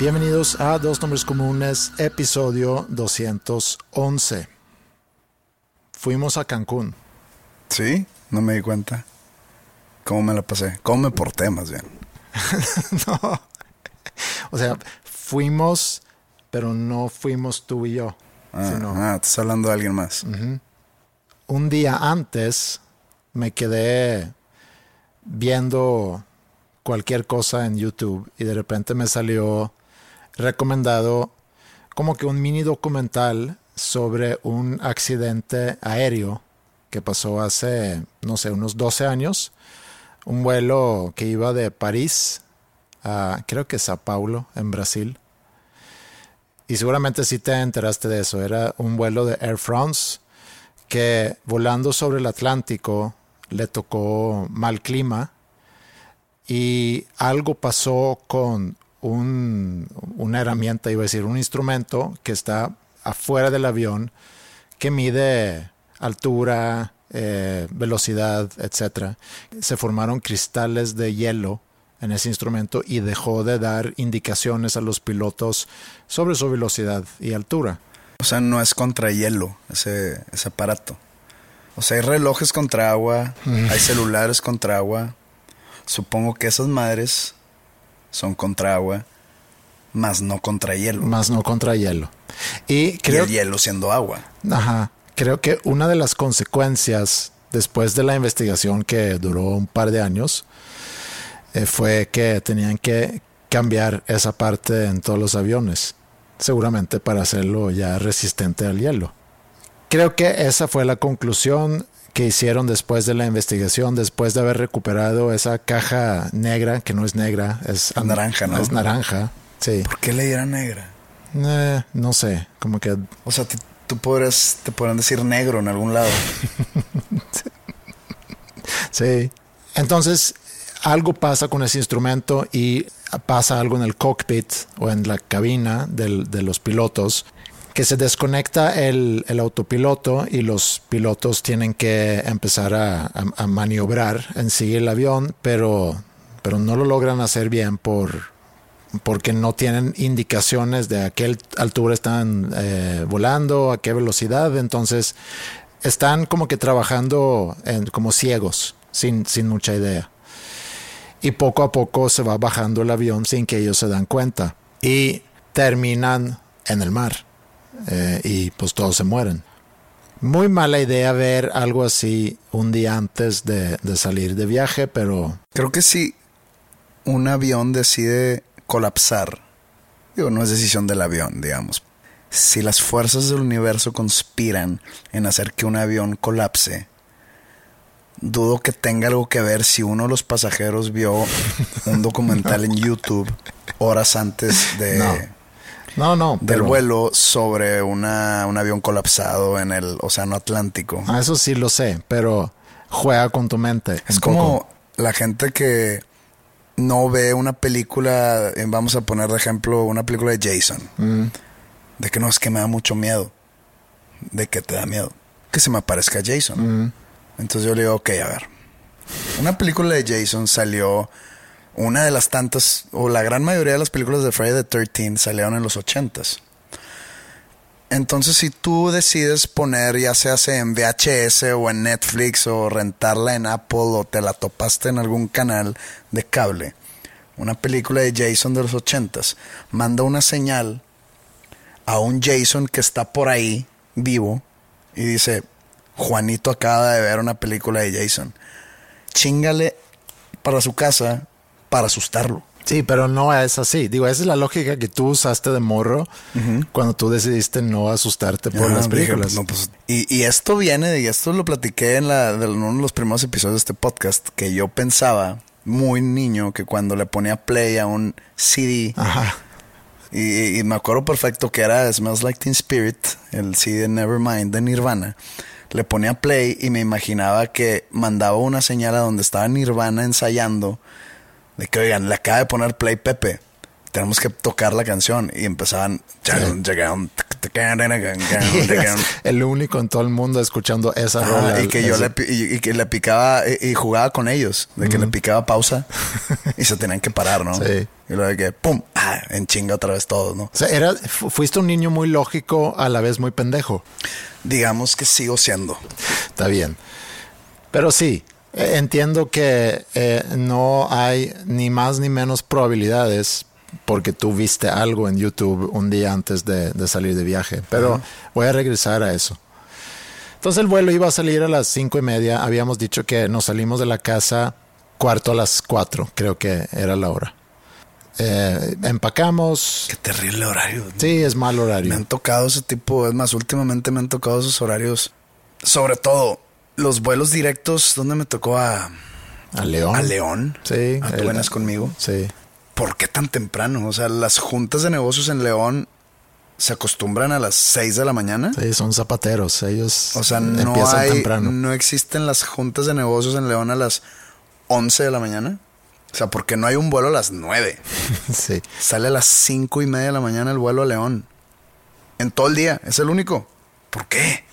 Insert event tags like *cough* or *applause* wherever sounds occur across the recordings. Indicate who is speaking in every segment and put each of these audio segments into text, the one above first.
Speaker 1: Bienvenidos a Dos Nombres Comunes, episodio 211. Fuimos a Cancún.
Speaker 2: Sí, no me di cuenta. ¿Cómo me la pasé? ¿Cómo me porté más bien? *laughs*
Speaker 1: no. O sea, fuimos, pero no fuimos tú y yo.
Speaker 2: Ah,
Speaker 1: sino-
Speaker 2: ah, estás hablando de alguien más.
Speaker 1: un día antes me quedé viendo cualquier cosa en YouTube y de repente me salió recomendado como que un mini documental sobre un accidente aéreo que pasó hace, no sé, unos 12 años. Un vuelo que iba de París a, creo que Sao Paulo, en Brasil. Y seguramente sí te enteraste de eso. Era un vuelo de Air France que volando sobre el Atlántico le tocó mal clima y algo pasó con un, una herramienta, iba a decir, un instrumento que está afuera del avión que mide altura, eh, velocidad, etc. Se formaron cristales de hielo en ese instrumento y dejó de dar indicaciones a los pilotos sobre su velocidad y altura.
Speaker 2: O sea, no es contra hielo ese, ese aparato. O sea, hay relojes contra agua, hay celulares contra agua. Supongo que esas madres son contra agua, más no contra hielo.
Speaker 1: más no contra hielo. Y
Speaker 2: y
Speaker 1: creo,
Speaker 2: el hielo siendo agua.
Speaker 1: ajá, creo que una de las consecuencias después de la investigación que duró un par de años eh, fue que tenían que cambiar esa parte en todos los aviones, seguramente para hacerlo ya resistente al hielo. Creo que esa fue la conclusión que hicieron después de la investigación, después de haber recuperado esa caja negra, que no es negra, es
Speaker 2: naranja, ¿no?
Speaker 1: Es naranja, sí.
Speaker 2: ¿Por qué le dieran negra?
Speaker 1: Eh, no sé, como que
Speaker 2: O sea, tú podrías, te podrán decir negro en algún lado. *laughs*
Speaker 1: sí. Entonces, algo pasa con ese instrumento y pasa algo en el cockpit o en la cabina del- de los pilotos que se desconecta el, el autopiloto y los pilotos tienen que empezar a, a- maniobrar en sí el avión, pero, pero no lo logran hacer bien por, porque no tienen indicaciones de a qué altura están eh, volando, a qué velocidad, entonces están como que trabajando como ciegos, sin, sin mucha idea. Y poco a poco se va bajando el avión sin que ellos se dan cuenta. Y terminan en el mar. Eh, y pues todos se mueren. Muy mala idea ver algo así un día antes de, de salir de viaje, pero
Speaker 2: Creo que si un avión decide colapsar, digo, no es decisión del avión, digamos. Si las fuerzas del universo conspiran en hacer que un avión colapse, dudo que tenga algo que ver si uno de los pasajeros vio un documental *laughs* en YouTube horas antes de,
Speaker 1: No. No, no.
Speaker 2: del vuelo sobre una, un avión colapsado en el Océano Atlántico.
Speaker 1: Ah, Eso sí lo sé, pero juega con tu mente.
Speaker 2: Es como
Speaker 1: poco.
Speaker 2: la gente que no ve una película, eh, vamos a poner de ejemplo una película de Jason.
Speaker 1: Mm.
Speaker 2: De que no es que me da mucho miedo. De que te da miedo. Que se me aparezca Jason.
Speaker 1: Mm.
Speaker 2: Entonces yo le digo, ok, a ver. Una película de Jason salió, una de las tantas, o la gran mayoría de las películas de Friday the 13 salieron en los 80s. Entonces, si tú decides poner, ya sea en VHS o en Netflix o rentarla en Apple o te la topaste en algún canal de cable, una película de Jason de los ochentas, manda una señal a un Jason que está por ahí vivo y dice, Juanito acaba de ver una película de Jason. Chingale para su casa para asustarlo.
Speaker 1: Sí, pero no es así. Digo, esa es la lógica que tú usaste de morro cuando tú decidiste no asustarte por las películas.
Speaker 2: Pues, y, esto viene, y esto lo platiqué en, la, en uno de los primeros episodios de este podcast, que yo pensaba muy niño que cuando le ponía play a un CD, Y, me acuerdo perfecto que era Smells Like Teen Spirit, el CD de Nevermind de Nirvana. Le ponía play y me imaginaba que mandaba una señal a donde estaba Nirvana ensayando de que, oigan, le acaba de poner play Pepe. Tenemos que tocar la canción. Y empezaban.
Speaker 1: el único en todo el mundo escuchando esa rola.
Speaker 2: Y que yo le, y, que le picaba y, jugaba con ellos. De que le picaba pausa *laughs* y se tenían que parar, ¿no? Sí. Y luego de que, ¡pum! Ah, en chinga otra vez todo, ¿no?
Speaker 1: O sea, era, fuiste un niño muy lógico, a la vez muy pendejo.
Speaker 2: Digamos que sigo siendo.
Speaker 1: Está bien. Pero sí, entiendo que eh, no hay ni más ni menos probabilidades porque tú viste algo en YouTube un día antes de, salir de viaje. Pero voy a regresar a eso. Entonces el vuelo iba a salir a las cinco y media. Habíamos dicho que nos salimos de la casa cuarto a las cuatro, creo que era la hora. Eh, empacamos.
Speaker 2: Qué terrible horario.
Speaker 1: Sí, es mal horario.
Speaker 2: Me han tocado ese tipo, es más, últimamente me han tocado esos horarios. Sobre todo, los vuelos directos, ¿dónde me tocó a...
Speaker 1: A León.
Speaker 2: A León.
Speaker 1: Sí.
Speaker 2: A buenas conmigo.
Speaker 1: Sí.
Speaker 2: ¿Por qué tan temprano? O sea, las juntas de negocios en León se acostumbran a las 6 de la mañana.
Speaker 1: Sí, son zapateros. Ellos
Speaker 2: o sea, no hay, temprano. No existen las juntas de negocios en León a las 11 de la mañana. O sea, porque no hay un vuelo a las 9. *laughs*
Speaker 1: sí.
Speaker 2: Sale a las cinco y media de la mañana el vuelo a León. En todo el día. Es el único. ¿Por qué?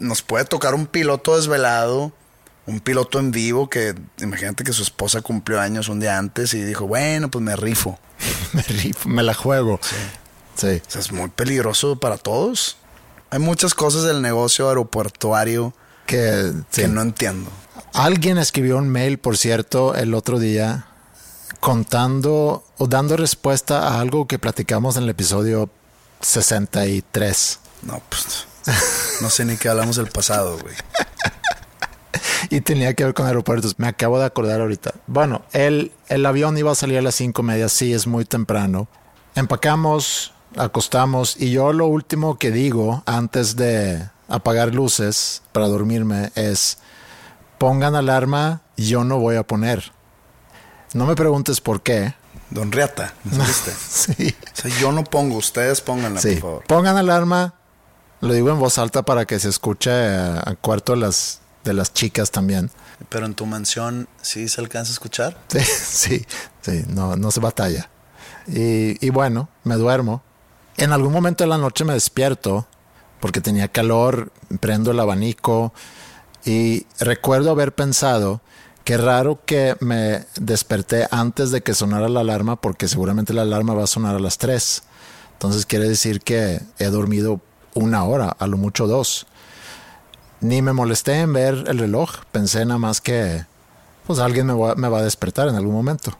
Speaker 2: Nos puede tocar un piloto desvelado, un piloto en vivo que imagínate que su esposa cumplió años un día antes y dijo, bueno, pues me rifo. *laughs*
Speaker 1: me rifo, me la juego. Sí.
Speaker 2: sí. O sea, es muy peligroso para todos. Hay muchas cosas del negocio aeroportuario que, que no entiendo.
Speaker 1: Alguien escribió un mail, por cierto, el otro día contando o dando respuesta a algo que platicamos en el episodio 63.
Speaker 2: No, pues no sé ni qué hablamos del pasado, güey. *laughs*
Speaker 1: y tenía que ver con aeropuertos. Me acabo de acordar ahorita. Bueno, el, el avión iba a salir a las cinco y media. Sí, es muy temprano. Empacamos, acostamos y yo lo último que digo antes de apagar luces para dormirme es pongan alarma, yo no voy a poner. No me preguntes por qué.
Speaker 2: Don Riata, ¿me *laughs* sí. O sea, yo no pongo, ustedes pónganla, por favor.
Speaker 1: Pongan alarma, lo digo en voz alta para que se escuche a, cuarto de las, de las chicas también.
Speaker 2: Pero en tu mansión sí se alcanza a escuchar. *laughs*
Speaker 1: Sí, sí, sí, no, no se batalla. Y, y bueno, me duermo. En algún momento de la noche me despierto porque tenía calor, prendo el abanico y recuerdo haber pensado que raro que me desperté antes de que sonara la alarma porque seguramente la alarma va a sonar a las 3. Entonces quiere decir que he dormido una hora, a lo mucho dos. Ni me molesté en ver el reloj, pensé nada más que pues alguien me va, me va a despertar en algún momento.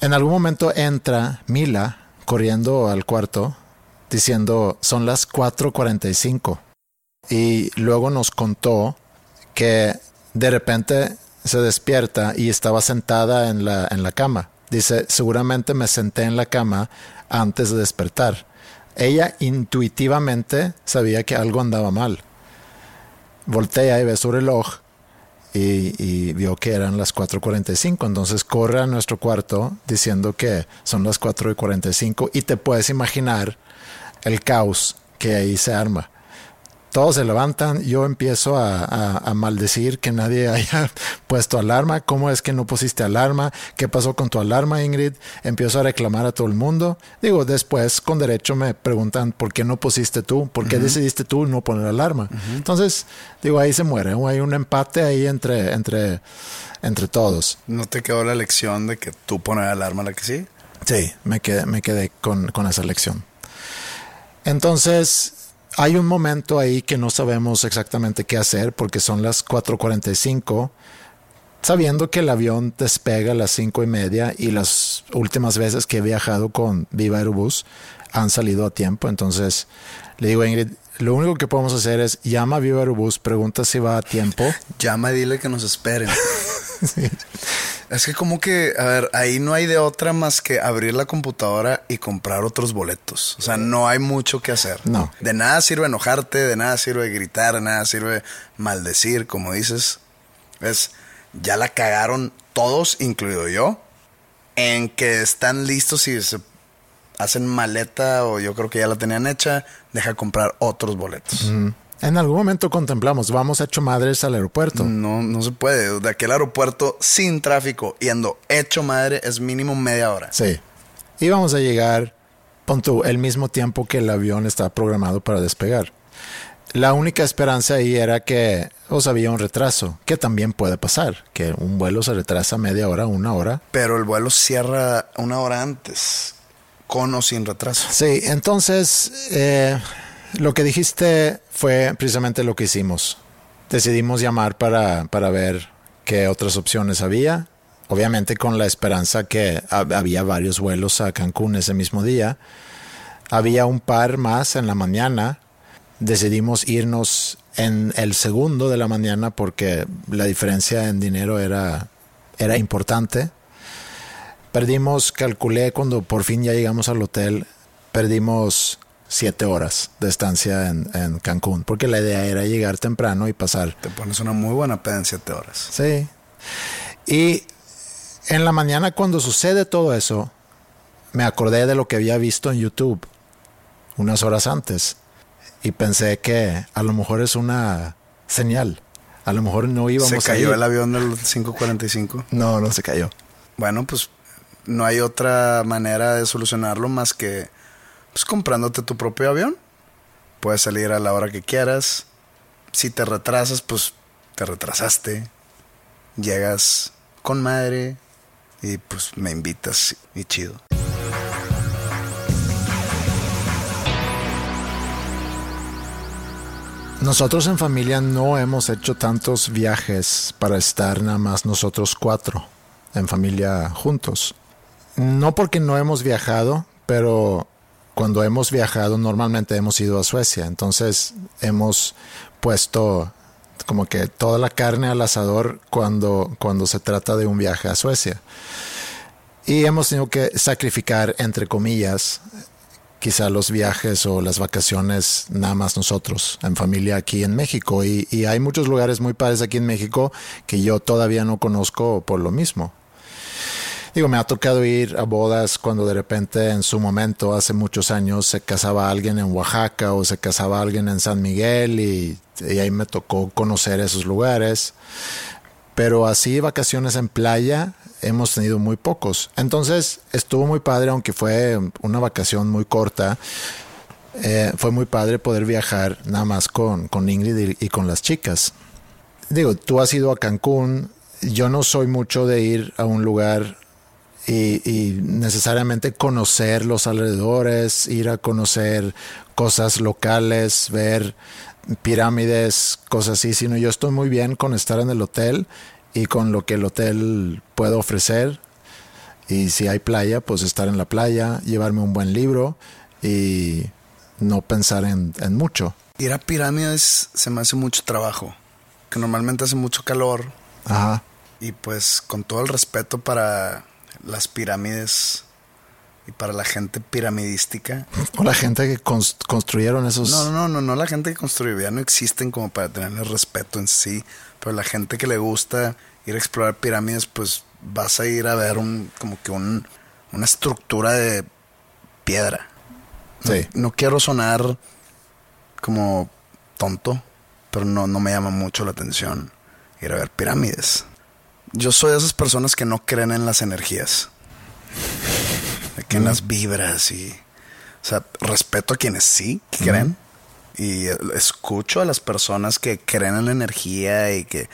Speaker 1: En algún momento entra Mila corriendo al cuarto diciendo son las 4.45 y luego nos contó que de repente se despierta y estaba sentada en la, en la cama. Dice, seguramente me senté en la cama antes de despertar ella intuitivamente sabía que algo andaba mal. Voltea y ve su reloj y, vio que eran las 4.45. Entonces corre a nuestro cuarto diciendo que son las 4.45 y te puedes imaginar el caos que ahí se arma. Todos se levantan, yo empiezo a, a, a, maldecir que nadie *laughs* haya puesto alarma, cómo es que no pusiste alarma, qué pasó con tu alarma Ingrid, empiezo a reclamar a todo el mundo. Digo, después con derecho me preguntan por qué no pusiste tú, por qué decidiste tú no poner alarma. Entonces, digo, ahí se muere, hay un empate ahí entre, entre, entre todos.
Speaker 2: ¿No te quedó la lección de que tú pones alarma la que sí?
Speaker 1: Sí, me quedé, me quedé con, con esa lección. Entonces, hay un momento ahí que no sabemos exactamente qué hacer porque son las 4.45, sabiendo que el avión despega a las 5 y media y las últimas veces que he viajado con Viva Aerobús han salido a tiempo. Entonces le digo a Ingrid, lo único que podemos hacer es llama a Viva Aerobús, pregunta si va a tiempo. *laughs*
Speaker 2: llama y dile que nos esperen. *laughs* sí. Es que como que, a ver, ahí no hay de otra más que abrir la computadora y comprar otros boletos. O sea, no hay mucho que hacer.
Speaker 1: No.
Speaker 2: De nada sirve enojarte, de nada sirve gritar, de nada sirve maldecir, como dices. Es, ya la cagaron todos, incluido yo, en que están listos y se hacen maleta o yo creo que ya la tenían hecha, deja comprar otros boletos.
Speaker 1: Mm. En algún momento contemplamos, vamos hecho madres al aeropuerto.
Speaker 2: No, no se puede. De aquel aeropuerto sin tráfico, yendo hecho madre, es mínimo media hora.
Speaker 1: Sí. Íbamos a llegar, pon el mismo tiempo que el avión estaba programado para despegar. La única esperanza ahí era que os había un retraso, que también puede pasar, que un vuelo se retrasa media hora, una hora.
Speaker 2: Pero el vuelo cierra una hora antes, con o sin retraso.
Speaker 1: Sí, entonces eh, lo que dijiste fue precisamente lo que hicimos. Decidimos llamar para, para ver qué otras opciones había. Obviamente con la esperanza que había varios vuelos a Cancún ese mismo día. Había un par más en la mañana. Decidimos irnos en el segundo de la mañana porque la diferencia en dinero era, era importante. Perdimos, calculé cuando por fin ya llegamos al hotel, perdimos siete horas de estancia en, en, Cancún, porque la idea era llegar temprano y pasar.
Speaker 2: Te pones una muy buena peda en siete horas.
Speaker 1: Sí. Y en la mañana cuando sucede todo eso, me acordé de lo que había visto en YouTube unas horas antes y pensé que a lo mejor es una señal. A lo mejor no íbamos
Speaker 2: ¿Se cayó el avión del 545?
Speaker 1: No, no se cayó.
Speaker 2: Bueno, pues no hay otra manera de solucionarlo más que pues comprándote tu propio avión. Puedes salir a la hora que quieras. Si te retrasas, pues te retrasaste. Llegas con madre y pues me invitas y chido.
Speaker 1: Nosotros en familia no hemos hecho tantos viajes para estar nada más nosotros cuatro en familia juntos. No porque no hemos viajado, pero cuando hemos viajado normalmente hemos ido a Suecia, entonces hemos puesto como que toda la carne al asador cuando, cuando se trata de un viaje a Suecia. Y hemos tenido que sacrificar, entre comillas, quizá los viajes o las vacaciones nada más nosotros, en familia aquí en México. Y, y hay muchos lugares muy padres aquí en México que yo todavía no conozco por lo mismo. Digo, me ha tocado ir a bodas cuando de repente en su momento, hace muchos años, se casaba alguien en Oaxaca o se casaba alguien en San Miguel y, ahí me tocó conocer esos lugares. Pero así vacaciones en playa hemos tenido muy pocos. Entonces estuvo muy padre, aunque fue una vacación muy corta. Eh, fue muy padre poder viajar nada más con, con Ingrid y con las chicas. Digo, tú has ido a Cancún. Yo no soy mucho de ir a un lugar y, y, necesariamente conocer los alrededores, ir a conocer cosas locales, ver pirámides, cosas así, sino yo estoy muy bien con estar en el hotel y con lo que el hotel puede ofrecer. Y si hay playa, pues estar en la playa, llevarme un buen libro y no pensar en, en mucho.
Speaker 2: Ir a pirámides se me hace mucho trabajo, que normalmente hace mucho calor.
Speaker 1: Ajá.
Speaker 2: Y pues con todo el respeto para las pirámides y para la gente piramidística. *laughs*
Speaker 1: O la gente que construyeron esos.
Speaker 2: No, no, no, no la gente que construyó, ya no existen como para tenerle respeto en sí. Pero la gente que le gusta ir a explorar pirámides, pues vas a ir a ver un, como que un, una estructura de piedra.
Speaker 1: Sí.
Speaker 2: No, no quiero sonar como tonto, pero no, no me llama mucho la atención ir a ver pirámides. Yo soy de esas personas que no creen en las energías, que en las vibras y... O sea, respeto a quienes sí creen y escucho a las personas que creen en la energía y que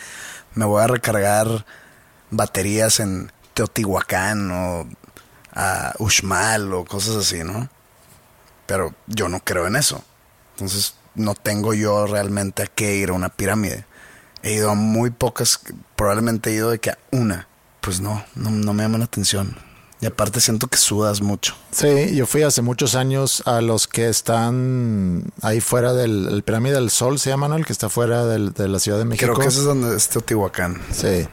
Speaker 2: me voy a recargar baterías en Teotihuacán o a Uxmal o cosas así, ¿no? Pero yo no creo en eso. Entonces no tengo yo realmente a qué ir a una pirámide. He ido a muy pocas, probablemente he ido de que a una. Pues no, no, no me llama la atención. Y aparte siento que sudas mucho.
Speaker 1: Sí, yo fui hace muchos años a los que están ahí fuera del el Pirámide del Sol, se llama, ¿no? El que está fuera del, de la Ciudad de México.
Speaker 2: Creo que ese es donde es Teotihuacán.
Speaker 1: Sí.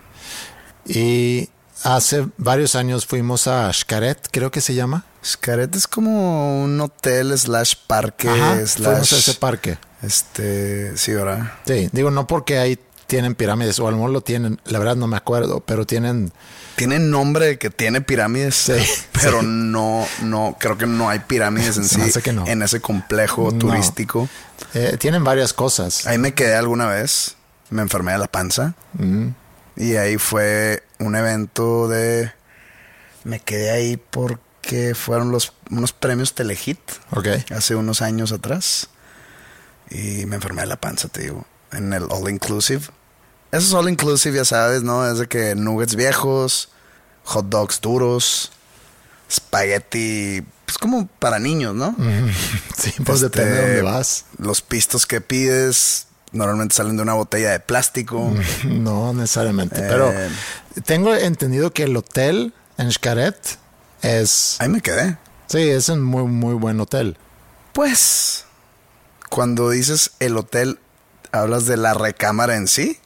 Speaker 1: Y hace varios años fuimos a Xcaret, creo que se llama.
Speaker 2: Xcaret es como un hotel slash parque
Speaker 1: Ajá,
Speaker 2: slash...
Speaker 1: fuimos a ese parque.
Speaker 2: Este, sí, ¿verdad?
Speaker 1: Sí, digo, no porque ahí tienen pirámides, o a lo mejor lo tienen, la verdad no me acuerdo, pero tienen...
Speaker 2: Tiene nombre de que tiene pirámides,
Speaker 1: Sí, *laughs*
Speaker 2: pero
Speaker 1: sí.
Speaker 2: no, no, creo que no hay pirámides en *laughs* sí
Speaker 1: hace que no.
Speaker 2: en ese complejo
Speaker 1: No.
Speaker 2: turístico.
Speaker 1: eh, tienen varias cosas.
Speaker 2: Ahí me quedé alguna vez, me enfermé de la panza
Speaker 1: Mm.
Speaker 2: y ahí fue un evento de... Me quedé ahí porque fueron los, unos premios Telehit hace unos años atrás y me enfermé de la panza, te digo, en el All Inclusive. Eso es All Inclusive, ya sabes, ¿no? Es de que nuggets viejos, hot dogs duros, espagueti, pues como para niños, ¿no? *laughs*
Speaker 1: Sí, pues
Speaker 2: Este,
Speaker 1: depende de dónde vas.
Speaker 2: Los pistos que pides normalmente salen de una botella de plástico. *laughs*
Speaker 1: No necesariamente,
Speaker 2: Eh.
Speaker 1: pero tengo entendido que el hotel en Xcaret es...
Speaker 2: Ahí me quedé.
Speaker 1: Sí, es un muy, muy buen hotel.
Speaker 2: Pues, cuando dices el hotel, ¿hablas de la recámara en sí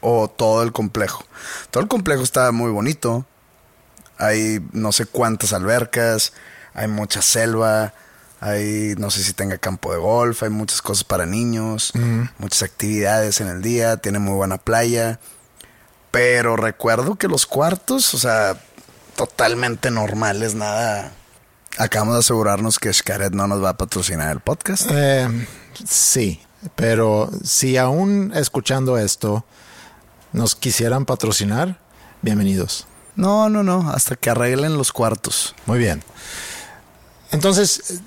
Speaker 2: o todo el complejo? Todo el complejo está muy bonito. Hay no sé cuántas albercas, hay mucha selva, hay no sé si tenga campo de golf, hay muchas cosas para niños, muchas actividades en el día, tiene muy buena playa. Pero recuerdo que los cuartos, o sea, totalmente normales, nada. Acabamos de asegurarnos que Xcaret no nos va a patrocinar el podcast.
Speaker 1: Eh, sí, pero si aún escuchando esto nos quisieran patrocinar, bienvenidos.
Speaker 2: No, no, no, hasta que arreglen los cuartos.
Speaker 1: Muy bien. Entonces, eh,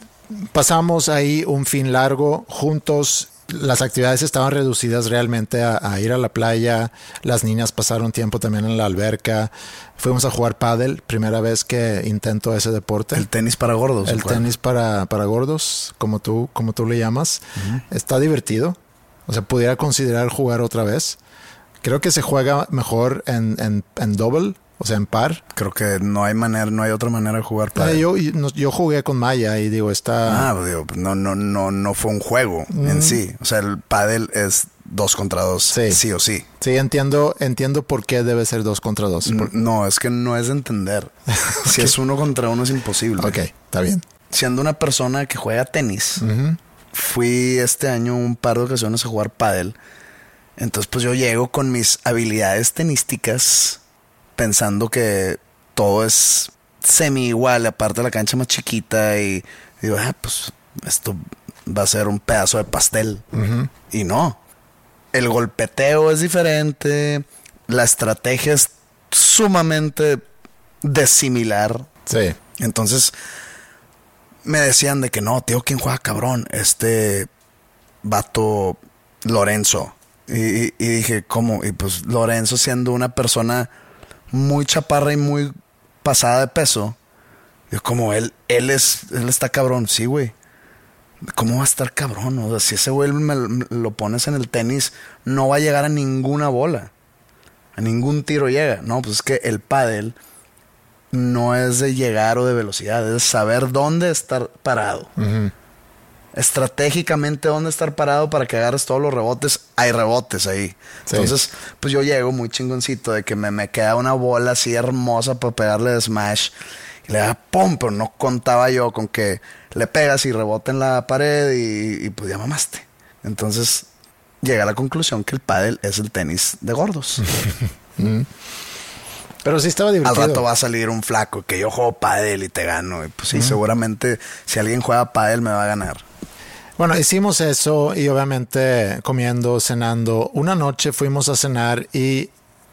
Speaker 1: pasamos ahí un fin largo juntos. Las actividades estaban reducidas realmente a, a ir a la playa. Las niñas pasaron tiempo también en la alberca. Fuimos a jugar pádel, primera vez que intento ese deporte.
Speaker 2: El tenis para gordos.
Speaker 1: El tenis para, para gordos, como tú, como tú le llamas, está divertido. O sea, pudiera considerar jugar otra vez. Creo que se juega mejor en, en, en double, o sea, en par.
Speaker 2: Creo que no hay manera, no hay otra manera de jugar
Speaker 1: Eh,
Speaker 2: pádel.
Speaker 1: yo, jugué con Maya y digo, está...
Speaker 2: Ah, pues digo, no, no, no, no fue un juego en sí. O sea, el pádel es dos contra dos,
Speaker 1: Sí.
Speaker 2: sí, o sí.
Speaker 1: Sí, entiendo, entiendo por qué debe ser dos contra dos.
Speaker 2: No, es que no es de entender. *laughs* Si es uno contra uno es imposible.
Speaker 1: Ok, está bien.
Speaker 2: Siendo una persona que juega tenis, fui este año un par de ocasiones a jugar pádel. Entonces, pues yo llego con mis habilidades tenísticas pensando que todo es semi igual, aparte la cancha más chiquita y digo, ah, pues esto va a ser un pedazo de pastel. Y no. El golpeteo es diferente, la estrategia es sumamente desimilar.
Speaker 1: Sí.
Speaker 2: Entonces me decían de que no, tío, ¿quién juega cabrón? Este vato Lorenzo. Y, y- y dije, ¿cómo? Y pues Lorenzo siendo una persona muy chaparra y muy pasada de peso. Yo como él, él es, él está cabrón, sí, güey. ¿Cómo va a estar cabrón? O sea, si ese güey me, lo pones en el tenis, no va a llegar a ninguna bola. A ningún tiro llega. No, pues es que el pádel no es de llegar o de velocidad, es de saber dónde estar parado. Estratégicamente dónde estar parado para que agarres todos los rebotes. Hay rebotes ahí.
Speaker 1: Sí.
Speaker 2: Entonces, pues yo llego muy chingoncito de que me, me queda una bola así hermosa para pegarle de smash. Y le da pum, pero no contaba yo con que le pegas y rebota en la pared y, y pues ya mamaste. Entonces, llegué a la conclusión que el pádel es el tenis de gordos. *laughs*
Speaker 1: Pero sí estaba
Speaker 2: Al
Speaker 1: divertido.
Speaker 2: rato va a salir un flaco que yo juego pádel y te gano. Y pues sí, seguramente si alguien juega pádel me va a ganar.
Speaker 1: Bueno, hicimos eso y obviamente comiendo, cenando. Una noche fuimos a cenar y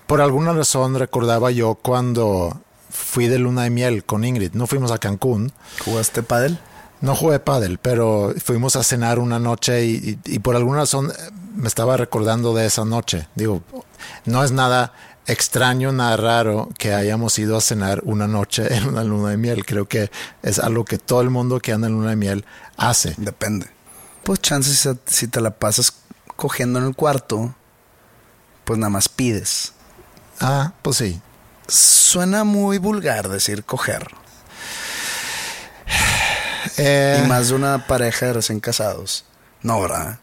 Speaker 1: por alguna razón recordaba yo cuando fui de luna de miel con Ingrid. No fuimos a Cancún.
Speaker 2: ¿Jugaste pádel?
Speaker 1: No jugué pádel, pero fuimos a cenar una noche y, y, y por alguna razón me estaba recordando de esa noche. Digo, no es nada extraño, nada raro que hayamos ido a cenar una noche en una luna de miel. Creo que es algo que todo el mundo que anda en luna de miel hace.
Speaker 2: Depende. Pues chances si, te la pasas cogiendo en el cuarto, pues nada más pides.
Speaker 1: Ah, pues sí.
Speaker 2: Suena muy vulgar decir coger.
Speaker 1: Eh,
Speaker 2: Y más de una pareja de recién casados. No, ¿verdad?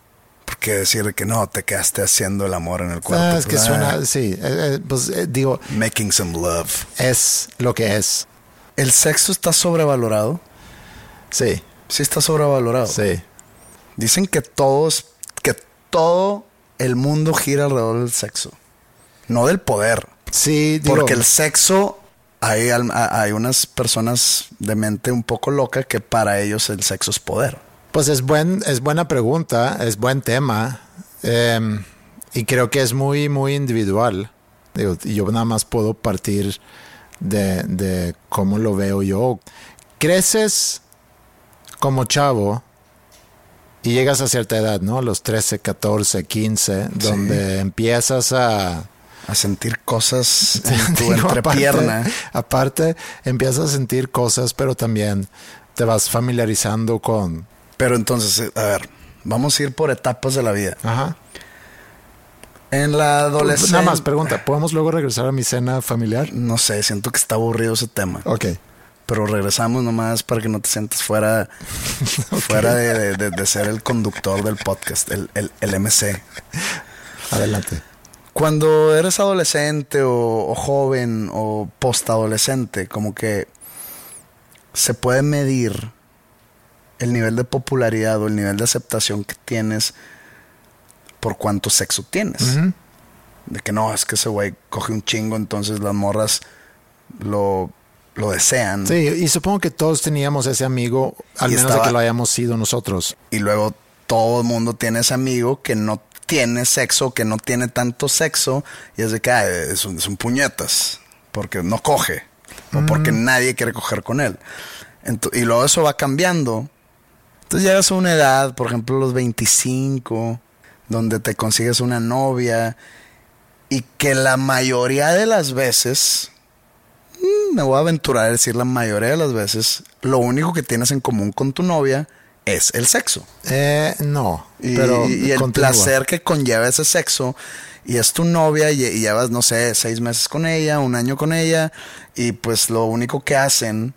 Speaker 2: Porque decir que no, te quedaste haciendo el amor en el cuarto.
Speaker 1: ah, es que
Speaker 2: pues,
Speaker 1: suena,
Speaker 2: ah,
Speaker 1: sí, eh, eh, pues digo,
Speaker 2: Making some love.
Speaker 1: es lo que es.
Speaker 2: ¿El sexo está sobrevalorado?
Speaker 1: Sí,
Speaker 2: Sí está sobrevalorado.
Speaker 1: sí.
Speaker 2: Dicen que todos, que todo el mundo gira alrededor del sexo. No del poder.
Speaker 1: Sí, digo,
Speaker 2: Porque el sexo, hay, hay unas personas de mente un poco loca que para ellos el sexo es poder.
Speaker 1: Pues es, buen, es buena pregunta, es buen tema. eh, y creo que es muy, muy individual. Digo, y yo nada más puedo partir de, de cómo lo veo yo. Creces como chavo y llegas a cierta edad, ¿no? Los 13, 14, 15, donde empiezas a...
Speaker 2: A sentir cosas *laughs* en tu entrepierna.
Speaker 1: Aparte, aparte, empiezas a sentir cosas, pero también te vas familiarizando con...
Speaker 2: Pero entonces, eh, a ver, vamos a ir por etapas de la vida.
Speaker 1: Ajá.
Speaker 2: En la adolescencia.
Speaker 1: Nada más, pregunta, ¿podemos luego regresar a mi cena familiar?
Speaker 2: No sé, siento que está aburrido ese tema.
Speaker 1: Ok.
Speaker 2: Pero regresamos nomás para que no te sientas fuera, *laughs* fuera de, de- ser el conductor del podcast, el, el, el MC.
Speaker 1: Adelante.
Speaker 2: Cuando eres adolescente o, o joven o postadolescente, como que se puede medir el nivel de popularidad o el nivel de aceptación que tienes por cuánto sexo tienes. De que no, es que ese güey coge un chingo, entonces las morras lo, lo desean.
Speaker 1: Sí, y supongo que todos teníamos ese amigo, al menos
Speaker 2: estaba-
Speaker 1: de que lo hayamos sido nosotros.
Speaker 2: Y luego todo el mundo tiene ese amigo que no tiene sexo, que no tiene tanto sexo, y es de que ah, es, un, es un puñetas, porque no coge, o porque nadie quiere coger con él. Y luego eso va cambiando. Entonces llegas a una edad, por ejemplo, los 25, donde te consigues una novia, y que la mayoría de las veces, mm, me voy a aventurar a decir la mayoría de las veces, lo único que tienes en común con tu novia es el sexo.
Speaker 1: Eh, no,
Speaker 2: Y,
Speaker 1: pero
Speaker 2: y el
Speaker 1: continúa.
Speaker 2: placer que conlleva ese sexo. Y es tu novia y, y llevas, no sé, seis meses con ella, un año con ella. Y pues lo único que hacen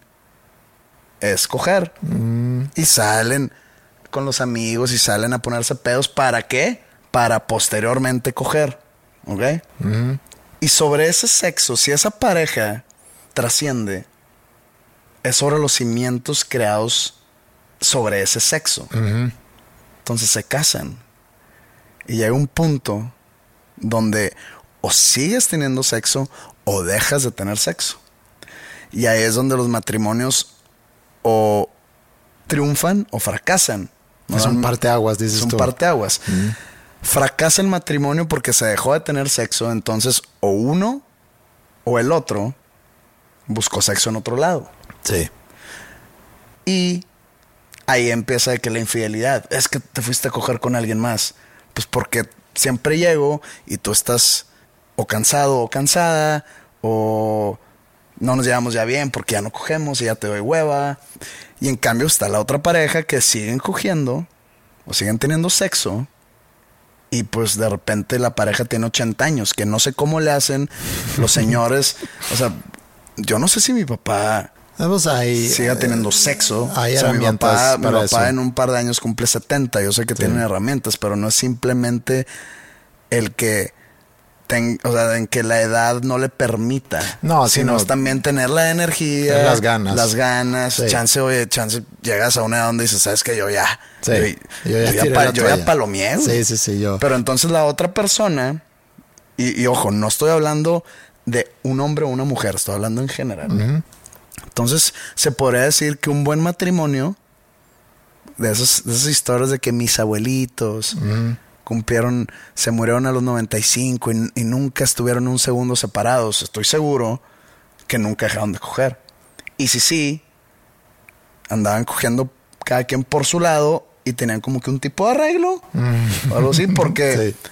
Speaker 2: es coger.
Speaker 1: Mm.
Speaker 2: Y salen con los amigos y salen a ponerse pedos. ¿Para qué? Para posteriormente coger. ¿Ok? Y sobre ese sexo, si esa pareja trasciende, es sobre los cimientos creados sobre ese sexo. Entonces se casan. Y llega un punto donde o sigues teniendo sexo o dejas de tener sexo. Y ahí es donde los matrimonios o triunfan o fracasan.
Speaker 1: Es un parteaguas, dices
Speaker 2: Es un
Speaker 1: tú.
Speaker 2: parteaguas. Fracasa el matrimonio porque se dejó de tener sexo, entonces o uno o el otro buscó sexo en otro lado.
Speaker 1: Sí.
Speaker 2: Y ahí empieza de que la infidelidad es que te fuiste a coger con alguien más. Pues porque siempre llego y tú estás o cansado o cansada o no nos llevamos ya bien porque ya no cogemos y ya te doy hueva. Y en cambio está la otra pareja que siguen cogiendo o siguen teniendo sexo. Y pues de repente la pareja tiene 80 años, que no sé cómo le hacen los señores. *laughs* O sea, yo no sé si mi papá
Speaker 1: Vamos ahí.
Speaker 2: siga
Speaker 1: eh,
Speaker 2: teniendo sexo.
Speaker 1: hay
Speaker 2: o sea, mi papá, mi papá en un par de años cumple 70. Yo sé que tienen herramientas, pero no es simplemente el que ten- o sea, en que la edad no le permita.
Speaker 1: No,
Speaker 2: sino
Speaker 1: sino
Speaker 2: es también tener la energía,
Speaker 1: las ganas.
Speaker 2: Las ganas,
Speaker 1: Sí.
Speaker 2: chance, oye, chance, llegas a una edad donde dices, sabes que yo ya,
Speaker 1: Sí.
Speaker 2: yo,
Speaker 1: Yo ya
Speaker 2: yo
Speaker 1: la
Speaker 2: yo ya.
Speaker 1: Sí, sí, sí, yo.
Speaker 2: Pero entonces la otra persona, y, y ojo, no estoy hablando de un hombre o una mujer, estoy hablando en general. Entonces, se podría decir que un buen matrimonio De, esos, de esas historias de que mis abuelitos cumplieron, se murieron a los 95 y, y nunca estuvieron un segundo separados. Estoy seguro que nunca dejaron de coger. Y si sí, andaban cogiendo cada quien por su lado y tenían como que un tipo de arreglo o algo así, porque *laughs*
Speaker 1: Sí.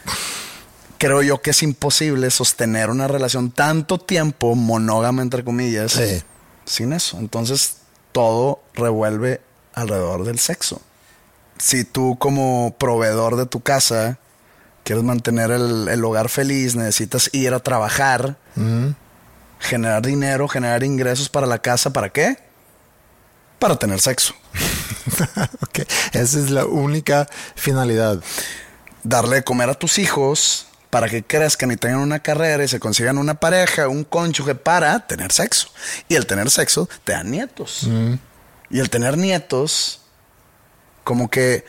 Speaker 2: Creo yo que es imposible sostener una relación tanto tiempo, monógama entre comillas,
Speaker 1: Sí.
Speaker 2: sin eso. Entonces todo revuelve alrededor del sexo. Si tú como proveedor de tu casa quieres mantener el, el hogar feliz, necesitas ir a trabajar, generar dinero, generar ingresos para la casa, ¿para qué? Para tener sexo. *laughs*
Speaker 1: Ok, Esa es la única finalidad.
Speaker 2: darle de comer a tus hijos para que crezcan y tengan una carrera y se consigan una pareja, un cónyuge para tener sexo. Y el tener sexo te da nietos. Y el tener nietos como que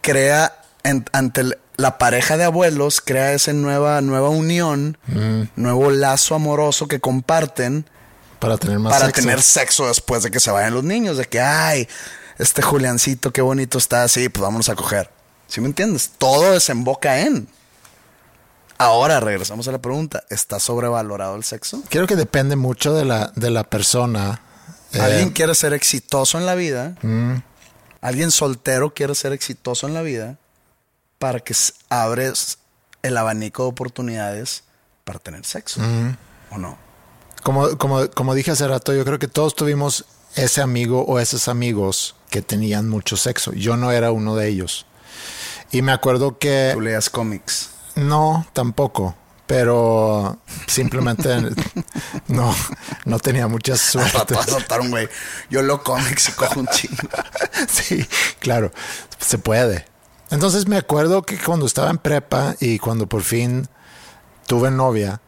Speaker 2: crea en- ante el- la pareja de abuelos, crea esa nueva, nueva unión, nuevo lazo amoroso que comparten
Speaker 1: Para tener más
Speaker 2: para
Speaker 1: sexo.
Speaker 2: tener sexo después de que se vayan los niños, de que, ay, este Juliancito, qué bonito está así, pues vámonos a coger. ¿Sí me entiendes? Todo desemboca en. Ahora regresamos a la pregunta, ¿está sobrevalorado el sexo?
Speaker 1: Creo que depende mucho de la, de la persona. Eh,
Speaker 2: Alguien quiere ser exitoso en la vida, alguien soltero quiere ser exitoso en la vida para que abres el abanico de oportunidades para tener sexo. ¿O no?
Speaker 1: como, como, como dije hace rato, yo creo que todos tuvimos ese amigo o esos amigos que tenían mucho sexo. Yo no era uno de ellos. Y me acuerdo que...
Speaker 2: Tú leas cómics.
Speaker 1: No, tampoco. Pero simplemente *laughs* no, no tenía mucha suerte.
Speaker 2: un güey. Yo lo cómics y cojo un chingo. *laughs*
Speaker 1: Sí, claro, se puede. Entonces me acuerdo que cuando estaba en prepa y cuando por fin tuve novia,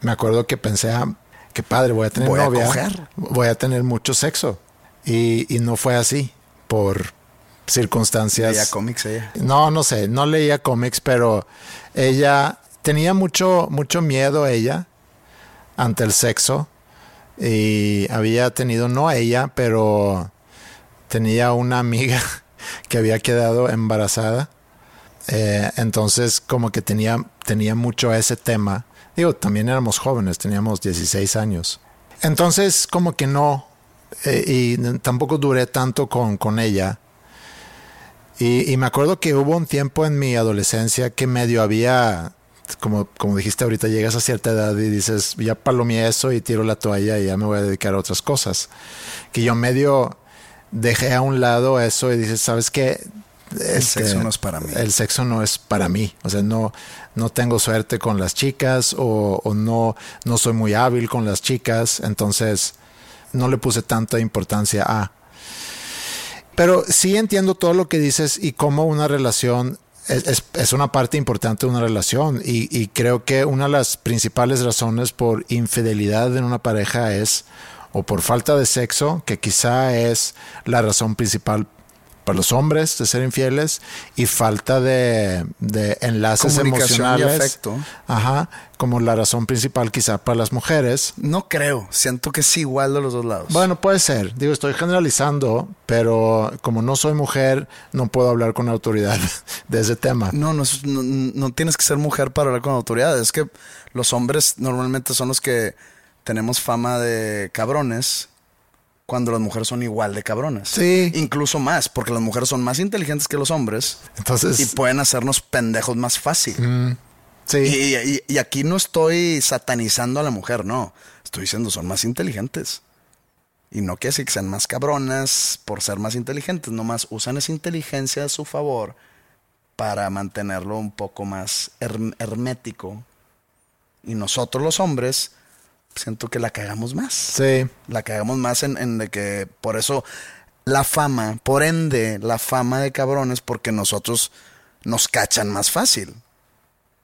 Speaker 1: me acuerdo que pensé, ah, qué padre, voy a tener
Speaker 2: Voy a
Speaker 1: novia,
Speaker 2: coger.
Speaker 1: voy a tener mucho sexo. Y, y no fue así, por circunstancias.
Speaker 2: Leía cómics ella.
Speaker 1: No, no sé, no leía cómics, pero ella tenía mucho, mucho miedo ella ante el sexo y había tenido, no ella, pero tenía una amiga *laughs* que había quedado embarazada. Eh, entonces como que tenía, tenía mucho ese tema. Digo, también éramos jóvenes, teníamos 16 años. Entonces como que no, eh, y tampoco duré tanto con, con ella. Y, y me acuerdo que hubo un tiempo en mi adolescencia que medio había, como, como dijiste ahorita, llegas a cierta edad y dices, ya palomeé eso y tiro la toalla y ya me voy a dedicar a otras cosas. Que yo medio dejé a un lado eso y dices, ¿sabes qué?
Speaker 2: El sexo no es para mí.
Speaker 1: El sexo no es para mí. O sea, no, no tengo suerte con las chicas o, o no, no soy muy hábil con las chicas. Entonces, no le puse tanta importancia a. Pero sí entiendo todo lo que dices y cómo una relación es, es- una parte importante de una relación. Y, y creo que una de las principales razones por infidelidad en una pareja es o por falta de sexo, que quizá es la razón principal para los hombres de ser infieles, y falta de, de enlaces
Speaker 2: y
Speaker 1: emocionales.
Speaker 2: afecto.
Speaker 1: Ajá, como la razón principal quizá para las mujeres.
Speaker 2: No creo. Siento que es igual de los dos lados.
Speaker 1: Bueno, puede ser. Digo, estoy generalizando, pero como no soy mujer, no puedo hablar con autoridad *laughs* de ese tema.
Speaker 2: No, no, no, no tienes que ser mujer para hablar con autoridades. Es que los hombres normalmente son los que tenemos fama de cabrones cuando las mujeres son igual de cabrones.
Speaker 1: Sí.
Speaker 2: Incluso más, porque las mujeres son más inteligentes que los hombres
Speaker 1: Entonces,
Speaker 2: y pueden hacernos pendejos más fácil.
Speaker 1: sí.
Speaker 2: Y, y- y aquí no estoy satanizando a la mujer, no. Estoy diciendo son más inteligentes. Y no quiere decir que sean más cabronas por ser más inteligentes, nomás usan esa inteligencia a su favor para mantenerlo un poco más herm- hermético. Y nosotros los hombres, siento que la cagamos más.
Speaker 1: Sí.
Speaker 2: La cagamos más en, en de que por eso la fama, por ende, la fama de cabrones, porque nosotros nos cachan más fácil.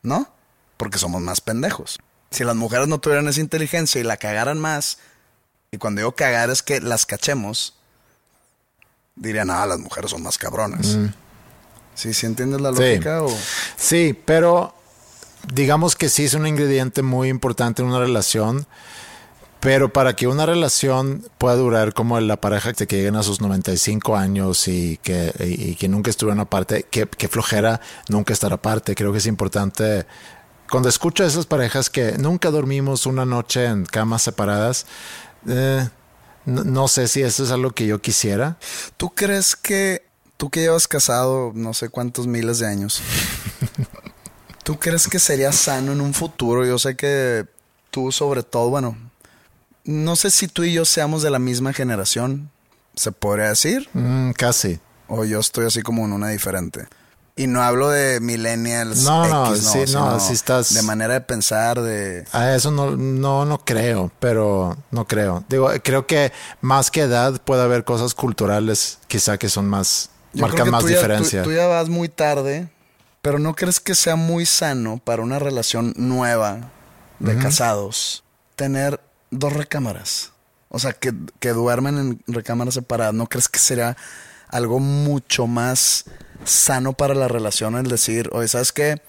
Speaker 2: ¿No? Porque somos más pendejos. Si las mujeres no tuvieran esa inteligencia y la cagaran más, y cuando digo cagar es que las cachemos, dirían, ah, las mujeres son más cabronas. ¿Sí, sí entiendes la
Speaker 1: Sí.
Speaker 2: lógica? O...
Speaker 1: Sí, pero digamos que sí es un ingrediente muy importante en una relación, Pero para que una relación pueda durar como la pareja que lleguen a sus 95 años y que, y, que nunca estuvieron aparte, que, que flojera nunca estar aparte. Creo que es importante cuando escucho a esas parejas que nunca dormimos una noche en camas separadas, eh, no, sé si eso es algo que yo quisiera.
Speaker 2: ¿Tú crees que tú que llevas casado no sé cuántos miles de años, *laughs* ¿tú crees que sería sano en un futuro? Yo sé que tú sobre todo, bueno, no sé si tú y yo seamos de la misma generación, ¿se podría decir?
Speaker 1: Mm, casi.
Speaker 2: O yo estoy así como en una diferente. Y no hablo de millennials.
Speaker 1: No, no, sí, no, si estás.
Speaker 2: De manera de pensar, de.
Speaker 1: A eso no, no, no creo, pero no creo. Digo, creo que más que edad puede haber cosas culturales, quizá que son más. marcan más diferencia.
Speaker 2: tú, ya vas muy tarde, pero ¿no crees que sea muy sano para una relación nueva de casados tener dos recámaras? O sea, que, que duermen en recámaras separadas. ¿No crees que sería algo mucho más sano para la relación el decir, oye, ¿sabes qué?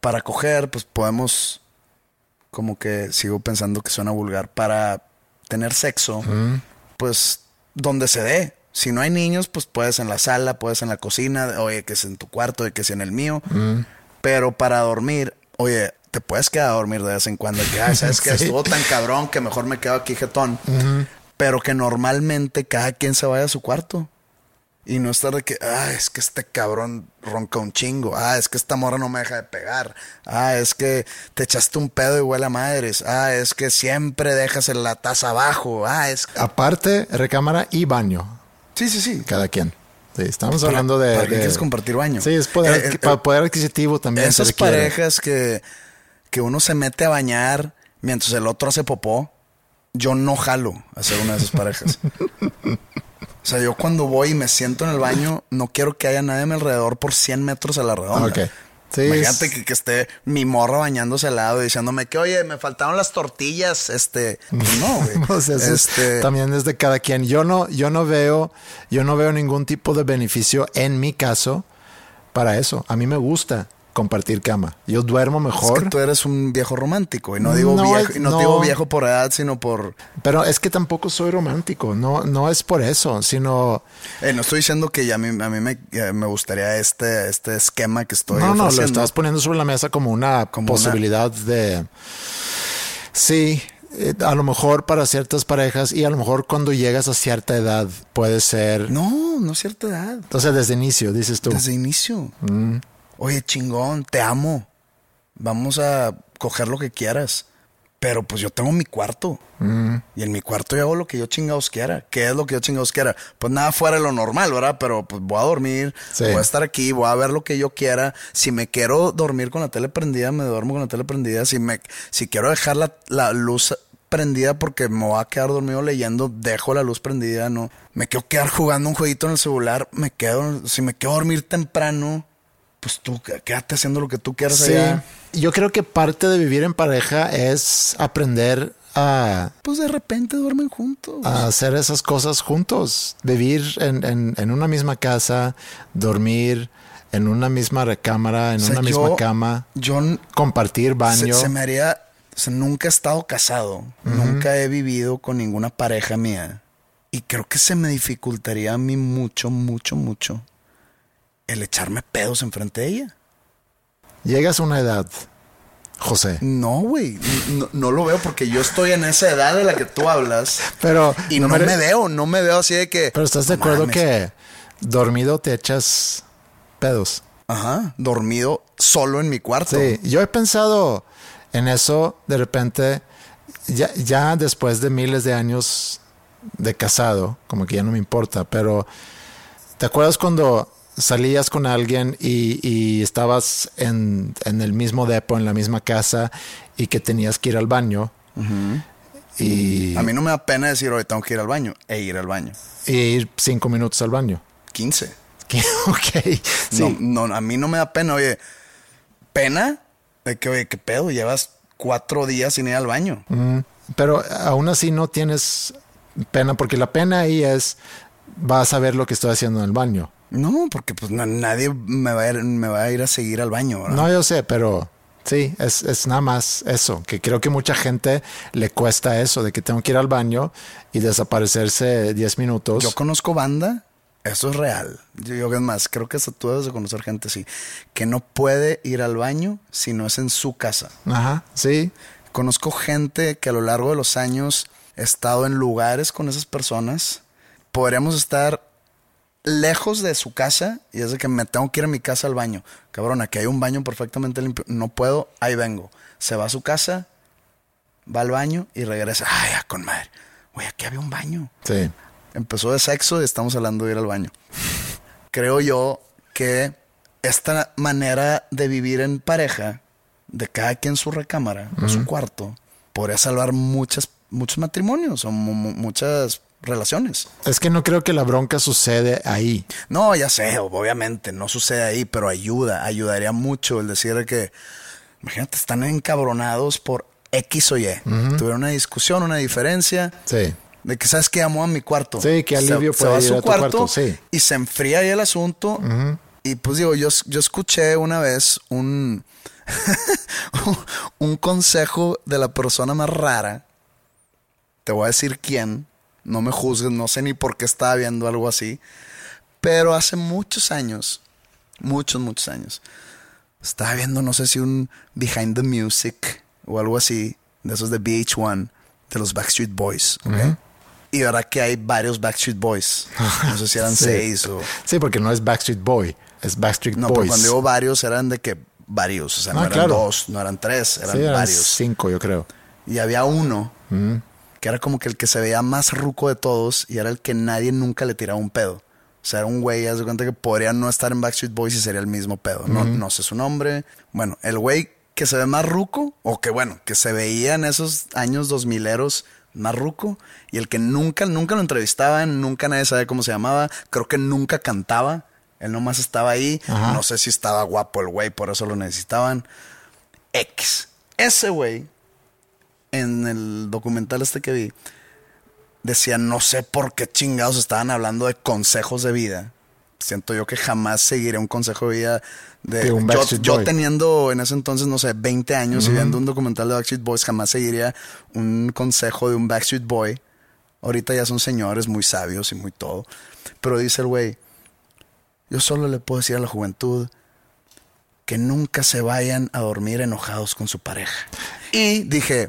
Speaker 2: Para coger, pues podemos, como que sigo pensando que suena vulgar, para tener sexo, pues donde se dé. Si no hay niños, pues puedes en la sala, puedes en la cocina, oye, que es en tu cuarto, oye, que es en el mío. Pero para dormir, oye, te puedes quedar a dormir de vez en cuando. Que, *laughs* ¿sabes que Estuvo tan cabrón que mejor me quedo aquí jetón. Pero que normalmente cada quien se vaya a su cuarto. Y no estar de que, ah, es que este cabrón ronca un chingo. Ah, es que esta morra no me deja de pegar. Ah, es que te echaste un pedo y huele a madres. Ah, es que siempre dejas la taza abajo. Ah, es
Speaker 1: Aparte, recámara y baño.
Speaker 2: Sí, sí, sí.
Speaker 1: Cada quien. Sí, estamos hablando de.
Speaker 2: ¿Para qué quieres compartir baño?
Speaker 1: Sí, es poder, eh, eh, poder adquisitivo también.
Speaker 2: Esas parejas que, que uno se mete a bañar mientras el otro hace popó. Yo no jalo a ser una de esas parejas. O sea, yo cuando voy y me siento en el baño, no quiero que haya nadie a mi alrededor por 100 metros a la redonda. Ok. Sí, Imagínate que, esté mi morro bañándose al lado y diciéndome que, oye, me faltaron las tortillas. Este, pues no, *laughs* güey. o sea,
Speaker 1: este... también es de cada quien. Yo no, yo no veo, yo no veo ningún tipo de beneficio en mi caso para eso. A mí me gusta compartir cama. Yo duermo mejor.
Speaker 2: Es que tú eres un viejo romántico y no digo viejo, no, digo viejo por edad, sino por.
Speaker 1: Pero es que tampoco soy romántico. No, no es por eso, sino.
Speaker 2: Eh, no estoy diciendo que ya a mí, a mí me, me, gustaría este, este esquema que estoy.
Speaker 1: No, no, lo estás poniendo sobre la mesa como una posibilidad de. Sí, eh, a lo mejor para ciertas parejas y a lo mejor cuando llegas a cierta edad puede ser.
Speaker 2: No, no cierta edad.
Speaker 1: Entonces desde inicio, dices tú.
Speaker 2: Desde inicio. Mm oye, chingón, te amo. Vamos a coger lo que quieras. Pero pues yo tengo mi cuarto. Mm. Y en mi cuarto yo hago lo que yo chingados quiera. ¿Qué es lo que yo chingados quiera? Pues nada fuera de lo normal, ¿verdad? Pero pues voy a dormir, voy a estar aquí, voy a ver lo que yo quiera. Si me quiero dormir con la tele prendida, me duermo con la tele prendida. Si me, si quiero dejar la, la luz prendida porque me voy a quedar dormido leyendo, dejo la luz prendida, no. Me quiero quedar jugando un jueguito en el celular, me quedo, si me quiero dormir temprano, pues tú quédate haciendo lo que tú quieras sí.
Speaker 1: Yo creo que parte de vivir en pareja es aprender a...
Speaker 2: Pues de repente duermen juntos.
Speaker 1: A hacer esas cosas juntos. Vivir en, en, una misma casa, dormir en una misma recámara, en una misma cama.
Speaker 2: Yo...
Speaker 1: Compartir baño.
Speaker 2: Se, me haría... nunca he estado casado. Nunca he vivido con ninguna pareja mía. Y creo que se me dificultaría a mí mucho, mucho, mucho el echarme pedos enfrente de ella.
Speaker 1: Llegas a una edad, José.
Speaker 2: No, güey. No, lo veo porque yo estoy en esa edad de la que tú hablas.
Speaker 1: Pero.
Speaker 2: Y no, me, veo, no me veo así de que.
Speaker 1: Pero estás de acuerdo que dormido te echas pedos.
Speaker 2: Ajá. Dormido solo en mi cuarto.
Speaker 1: Sí. Yo he pensado en eso de repente. Ya, ya después de miles de años de casado, como que ya no me importa, pero ¿te acuerdas cuando salías con alguien y, estabas en, el mismo depo, en la misma casa y que tenías que ir al baño. Y
Speaker 2: a mí no me da pena decir, hoy tengo que ir al baño, e ir al baño.
Speaker 1: Y ir cinco minutos al baño.
Speaker 2: Quince. *laughs*
Speaker 1: ok.
Speaker 2: No, a mí no me da pena, oye, pena de que, oye, qué pedo, llevas cuatro días sin ir al baño.
Speaker 1: Pero aún así no tienes pena, porque la pena ahí es, vas a ver lo que estoy haciendo en el baño.
Speaker 2: No, porque pues nadie me va, a ir, me va a ir a seguir al baño.
Speaker 1: No, yo sé, pero Sí, es, es nada más eso, que creo que mucha gente le cuesta eso, de que tengo que ir al baño y desaparecerse 10 minutos.
Speaker 2: Yo conozco banda, eso es real. Yo, yo, es más, creo que hasta tú debes de conocer gente así, que no puede ir al baño si no es en su casa.
Speaker 1: Ajá, sí.
Speaker 2: Conozco gente que a lo largo de los años he estado en lugares con esas personas. Podríamos estar lejos de su casa y es de que me tengo que ir a mi casa al baño. Cabrón, aquí hay un baño perfectamente limpio. No puedo, ahí vengo. Se va a su casa, va al baño y regresa. Ay, ya con madre. Güey, aquí había un baño.
Speaker 1: Sí.
Speaker 2: Empezó de sexo y estamos hablando de ir al baño. Creo yo que esta manera de vivir en pareja, de cada quien su recámara o su cuarto, podría salvar muchas, muchos matrimonios o mu- mu- muchas relaciones.
Speaker 1: Es que no creo que la bronca sucede ahí.
Speaker 2: No, ya sé, obviamente, no sucede ahí, pero ayuda, ayudaría mucho el decir de que, imagínate, están encabronados por X o Y. Tuvieron una discusión, una diferencia.
Speaker 1: Sí.
Speaker 2: De que sabes que llamó a mi cuarto.
Speaker 1: Sí, qué alivio
Speaker 2: se,
Speaker 1: puede
Speaker 2: va a su
Speaker 1: a tu
Speaker 2: cuarto,
Speaker 1: cuarto, sí.
Speaker 2: y se enfría ahí el asunto. Y pues digo, yo, yo escuché una vez un, *laughs* un consejo de la persona más rara. Te voy a decir quién. No me juzgues, no sé ni por qué estaba viendo algo así. Pero hace muchos años, muchos, muchos años, estaba viendo, no sé si un Behind the Music o algo así, de esos de VH1, de los Backstreet Boys. ¿ok? Y ahora que hay varios Backstreet Boys. No sé si eran *laughs*
Speaker 1: Sí.
Speaker 2: seis o.
Speaker 1: Sí, porque no es Backstreet Boy, es Backstreet
Speaker 2: No, pero
Speaker 1: Boys.
Speaker 2: cuando digo varios eran de que varios. O sea, no
Speaker 1: Ah,
Speaker 2: eran
Speaker 1: claro.
Speaker 2: dos, no eran tres, eran
Speaker 1: sí, eran
Speaker 2: varios.
Speaker 1: cinco, yo creo.
Speaker 2: Y había uno que era como que el que se veía más ruco de todos y era el que nadie nunca le tiraba un pedo. O sea, era un güey, haz de cuenta que podría no estar en Backstreet Boys y sería el mismo pedo. No, no sé su nombre. Bueno, el güey que se ve más ruco, o que bueno, que se veía en esos años dos mileros más ruco, y el que nunca, nunca lo entrevistaban, nunca nadie sabía cómo se llamaba, creo que nunca cantaba, él nomás estaba ahí,
Speaker 1: Ajá.
Speaker 2: no sé si estaba guapo el güey, por eso lo necesitaban. X. Ese güey, en el documental este que vi, decía, no sé por qué chingados estaban hablando de consejos de vida. Siento yo que jamás seguiré un consejo de vida de,
Speaker 1: De un
Speaker 2: yo,
Speaker 1: Backstreet
Speaker 2: yo teniendo en ese entonces, no sé, 20 años y viendo un documental de Backstreet Boys, jamás seguiría un consejo de un Backstreet Boy. Ahorita ya son señores muy sabios y muy todo. Pero dice el güey, yo solo le puedo decir a la juventud que nunca se vayan a dormir enojados con su pareja. Y dije,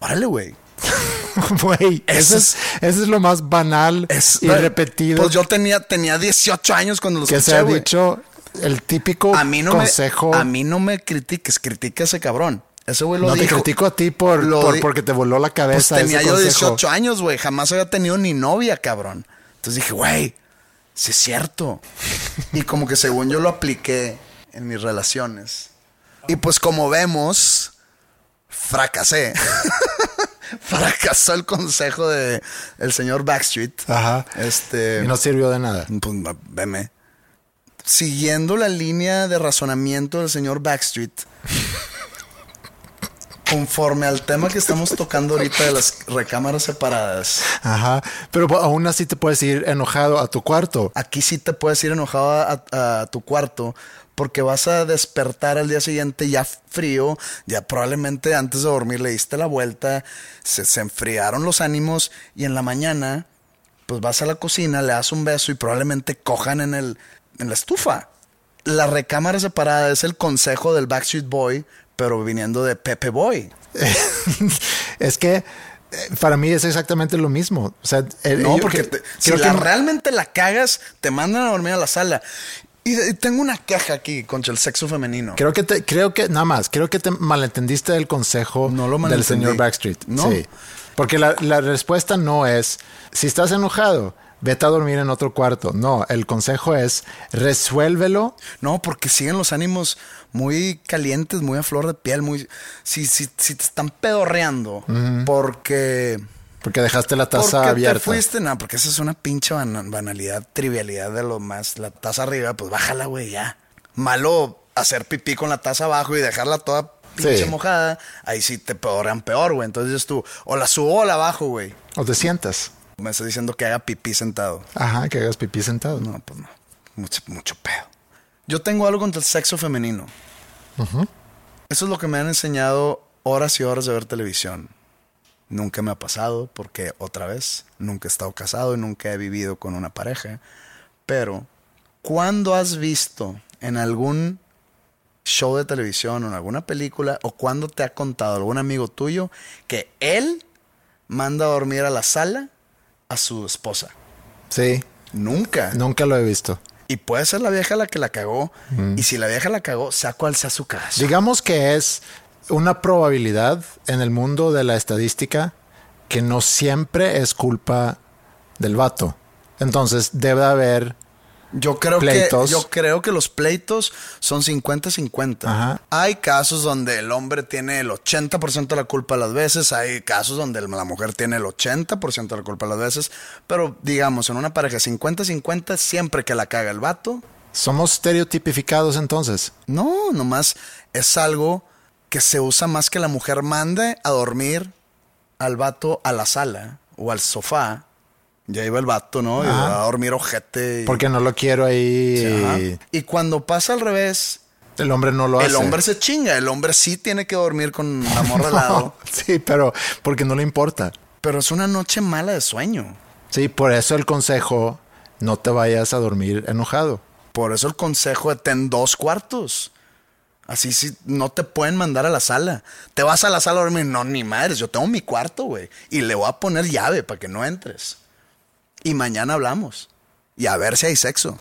Speaker 2: órale, güey. *laughs*
Speaker 1: Güey,
Speaker 2: Eso
Speaker 1: es, eso es lo más banal
Speaker 2: Es-
Speaker 1: y repetido
Speaker 2: Pues yo tenía, tenía 18 años cuando lo
Speaker 1: que se ha dicho. El típico
Speaker 2: A mí no
Speaker 1: consejo.
Speaker 2: me, a mí no me critiques, critica a ese cabrón. Ese güey lo
Speaker 1: no te critico a ti por,
Speaker 2: Lo
Speaker 1: por-
Speaker 2: di-
Speaker 1: porque te voló la
Speaker 2: Pues
Speaker 1: cabeza.
Speaker 2: tenía
Speaker 1: ese
Speaker 2: yo
Speaker 1: consejo.
Speaker 2: 18 años, güey. Jamás había tenido ni novia, cabrón. Entonces dije, güey, sí es cierto. y como que según yo lo apliqué en mis relaciones. Y pues como vemos, fracasé. *laughs* Fracasó el consejo de el señor Backstreet.
Speaker 1: Ajá.
Speaker 2: Este.
Speaker 1: Y no sirvió de nada.
Speaker 2: Pues veme. Siguiendo la línea de razonamiento del señor Backstreet, *laughs* conforme al tema que estamos tocando ahorita de las recámaras separadas,
Speaker 1: Ajá. Pero aún así te puedes ir enojado a tu cuarto.
Speaker 2: aquí sí te puedes ir enojado a, a tu cuarto porque vas a despertar al día siguiente ya frío, ya probablemente antes de dormir le diste la vuelta, se, se enfriaron los ánimos y en la mañana pues vas a la cocina, le das un beso y probablemente cojan en, el, en la estufa. La recámara separada es el consejo del Backstreet Boy, pero viniendo de Pepe Boy. *laughs*
Speaker 1: es que eh, para mí es exactamente lo mismo. O sea, el-
Speaker 2: No, porque te- si la realmente la cagas, te mandan a dormir a la sala. Y, tengo una queja aquí contra el sexo femenino.
Speaker 1: Creo que te, creo que, nada más, creo que te malentendiste el consejo
Speaker 2: No lo
Speaker 1: del señor Backstreet.
Speaker 2: No.
Speaker 1: Sí. Porque la, la respuesta no es, si estás enojado, vete a dormir en otro cuarto. No, el consejo es, resuélvelo.
Speaker 2: No, porque siguen los ánimos muy calientes, muy a flor de piel, muy... Si, si, si te están pedorreando porque...
Speaker 1: Porque dejaste la taza
Speaker 2: porque
Speaker 1: abierta.
Speaker 2: te fuiste, no, porque esa es una pinche bana- banalidad, trivialidad de lo más. La taza arriba, pues bájala, güey, ya. Malo hacer pipí con la taza abajo y dejarla toda pinche
Speaker 1: Sí.
Speaker 2: mojada. Ahí sí te pedorrean peor, güey. Entonces tú, o la subo o la bajo, güey.
Speaker 1: O te sientas.
Speaker 2: Me estás diciendo que haga pipí sentado.
Speaker 1: Ajá, que hagas pipí sentado.
Speaker 2: No, pues no. Mucho, mucho pedo. Yo tengo algo contra el sexo femenino. Eso es lo que me han enseñado horas y horas de ver televisión. Nunca me ha pasado porque otra vez, nunca he estado casado y nunca he vivido con una pareja. Pero, ¿cuándo has visto en algún show de televisión o en alguna película o cuando te ha contado algún amigo tuyo que él manda a dormir a la sala a su esposa?
Speaker 1: Sí,
Speaker 2: Nunca.
Speaker 1: nunca lo he visto.
Speaker 2: Y puede ser la vieja la que la cagó. Y si la vieja la cagó, sea cual sea su caso.
Speaker 1: Digamos que es una probabilidad en el mundo de la estadística que no siempre es culpa del vato. Entonces debe haber
Speaker 2: Yo creo
Speaker 1: Pleitos.
Speaker 2: que yo creo que los pleitos son 50-50.
Speaker 1: Ajá.
Speaker 2: Hay casos donde el hombre tiene el 80% de la culpa las veces, hay casos donde la mujer tiene el 80% de la culpa las veces, pero digamos, en una pareja 50-50 siempre que la caga el vato,
Speaker 1: somos estereotipificados entonces.
Speaker 2: no, nomás es algo que se usa más que la mujer mande a dormir al vato a la sala o al sofá. Ya iba el vato, ¿no? Y a dormir ojete. y-
Speaker 1: Porque no lo quiero ahí.
Speaker 2: Sí, ajá.
Speaker 1: y
Speaker 2: Y cuando pasa al revés,
Speaker 1: el hombre no lo hace.
Speaker 2: el hombre se chinga. El hombre sí tiene que dormir con la morra al *laughs* lado.
Speaker 1: sí, pero porque no le importa.
Speaker 2: Pero es una noche mala de sueño.
Speaker 1: Sí, por eso el consejo, no te vayas a dormir enojado.
Speaker 2: Por eso el consejo de ten dos cuartos. Así sí, no te pueden mandar a la sala. Te vas a la sala a dormir. No, ni madres. Yo tengo mi cuarto, güey. Y le voy a poner llave para que no entres. Y mañana hablamos. Y a ver si hay sexo.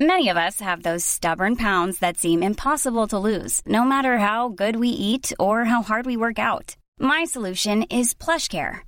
Speaker 3: Many of us have those stubborn pounds that seem impossible to lose, no matter how good we eat or how hard we work out. My solution is PlushCare.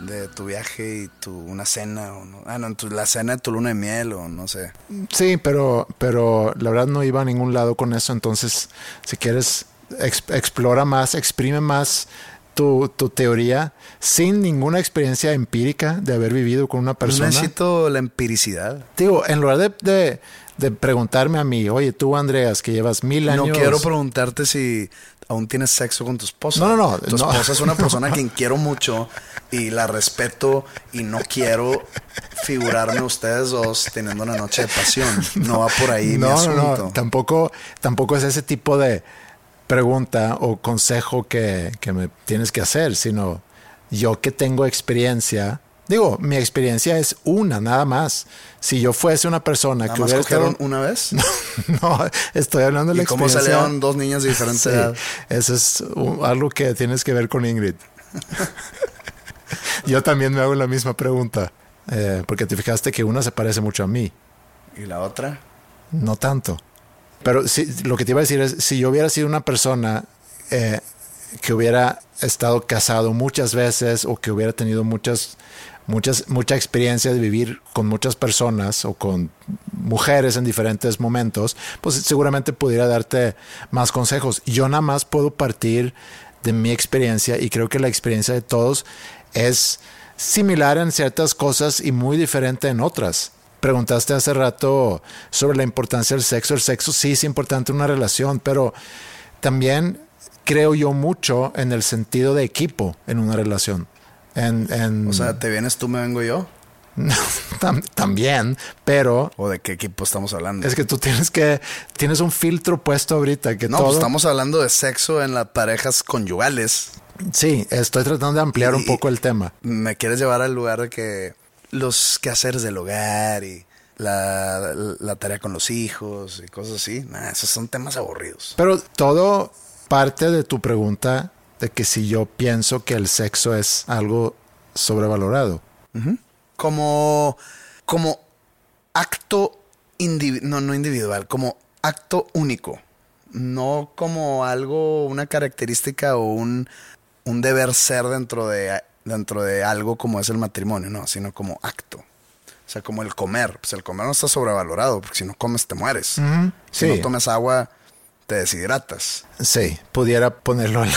Speaker 2: de tu viaje y tu una cena o no. Ah, no, tu- la cena de tu luna de miel o no sé.
Speaker 1: Sí, pero, pero la verdad no iba a ningún lado con eso. Entonces, si quieres, ex- explora más, exprime más tu, tu teoría sin ninguna experiencia empírica de haber vivido con una persona.
Speaker 2: necesito la empiricidad.
Speaker 1: Digo, en lugar de, de, de preguntarme a mí, oye, tú, Andreas, que llevas mil años.
Speaker 2: No quiero preguntarte si aún tienes sexo con tu esposa.
Speaker 1: No, no, no,
Speaker 2: Tu
Speaker 1: no.
Speaker 2: esposa es una *laughs* persona a quien quiero mucho y la respeto y no quiero figurarme ustedes dos teniendo una noche de pasión. *laughs* No va por ahí mi
Speaker 1: no, no,
Speaker 2: asunto.
Speaker 1: no, tampoco, tampoco es ese tipo de pregunta o consejo que, que me tienes que hacer, sino yo que tengo experiencia. Digo, mi experiencia es una, nada más. Si yo fuese una persona
Speaker 2: Nada
Speaker 1: que
Speaker 2: más
Speaker 1: hubiera
Speaker 2: cogieron
Speaker 1: estado-
Speaker 2: una vez. *laughs*
Speaker 1: no, estoy hablando de la
Speaker 2: ¿Y cómo
Speaker 1: experiencia.
Speaker 2: salieron dos niñas de diferente
Speaker 1: Sí,
Speaker 2: edad?
Speaker 1: eso es algo que tienes que ver con Ingrid. *laughs* Yo también me hago la misma pregunta, eh, porque te fijaste que una se parece mucho a mí,
Speaker 2: ¿Y la otra?
Speaker 1: no tanto. Pero sí, lo que te iba a decir es, si yo hubiera sido una persona eh, que hubiera estado casado muchas veces o que hubiera tenido muchas, muchas, mucha experiencia de vivir con muchas personas o con mujeres en diferentes momentos, pues seguramente pudiera darte más consejos. Yo nada más puedo partir de mi experiencia y creo que la experiencia de todos es similar en ciertas cosas y muy diferente en otras. Preguntaste hace rato sobre la importancia del sexo. El sexo sí es importante en una relación, pero también creo yo mucho en el sentido de equipo en una relación. En, en-
Speaker 2: O sea, ¿te vienes tú, me vengo yo? *laughs*
Speaker 1: tam- también, pero
Speaker 2: ¿O de qué equipo estamos hablando?
Speaker 1: es que tú tienes que, tienes un filtro puesto ahorita que
Speaker 2: no,
Speaker 1: todo.
Speaker 2: pues estamos hablando de sexo en las parejas conyugales.
Speaker 1: Sí, estoy tratando de ampliar un poco el tema.
Speaker 2: Me quieres llevar al lugar de que los quehaceres del hogar y la, la tarea con los hijos y cosas así. Nah, esos son temas aburridos.
Speaker 1: Pero todo parte de tu pregunta de que si yo pienso que el sexo es algo sobrevalorado.
Speaker 2: Como, como acto no, no individual, como acto único. No como algo, una característica o un, un deber ser dentro de, dentro de algo como es el matrimonio, no, sino como acto. O sea, como el comer. Pues el comer no está sobrevalorado, porque si no comes te mueres. Si
Speaker 1: Sí.
Speaker 2: no tomas agua, te deshidratas.
Speaker 1: Sí, pudiera ponerlo en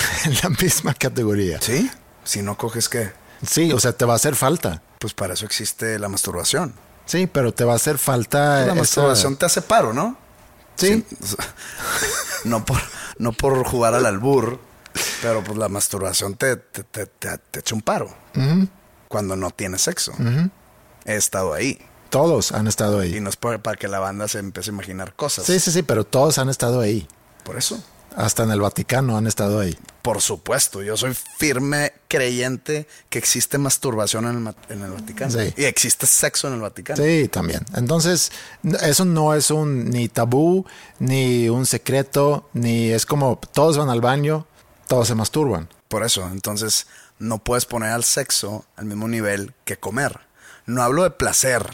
Speaker 1: la, misma categoría.
Speaker 2: ¿Sí? Si no coges, ¿qué?
Speaker 1: Sí, o sea, te va a hacer falta.
Speaker 2: Pues para eso existe la masturbación.
Speaker 1: Sí, pero te va a hacer falta.
Speaker 2: La
Speaker 1: esa-
Speaker 2: masturbación te hace paro, ¿no?
Speaker 1: Sí. *laughs*
Speaker 2: no, por, no por jugar al albur, pero pues la masturbación te, te, te, te- te echa un paro. Cuando no tienes sexo. He estado ahí.
Speaker 1: Todos han estado
Speaker 2: Y
Speaker 1: ahí.
Speaker 2: no es para que la banda se empiece a imaginar cosas.
Speaker 1: Sí, sí, sí, pero todos han estado ahí.
Speaker 2: Por eso.
Speaker 1: Hasta en el Vaticano han estado ahí.
Speaker 2: Por supuesto, yo soy firme creyente que existe masturbación en el, en el Vaticano.
Speaker 1: Sí.
Speaker 2: Y existe sexo en el Vaticano.
Speaker 1: Sí, también. Entonces, eso no es un ni tabú, ni un secreto, ni es como todos van al baño, todos se masturban.
Speaker 2: Por eso, entonces no puedes poner al sexo al mismo nivel que comer. No hablo de placer.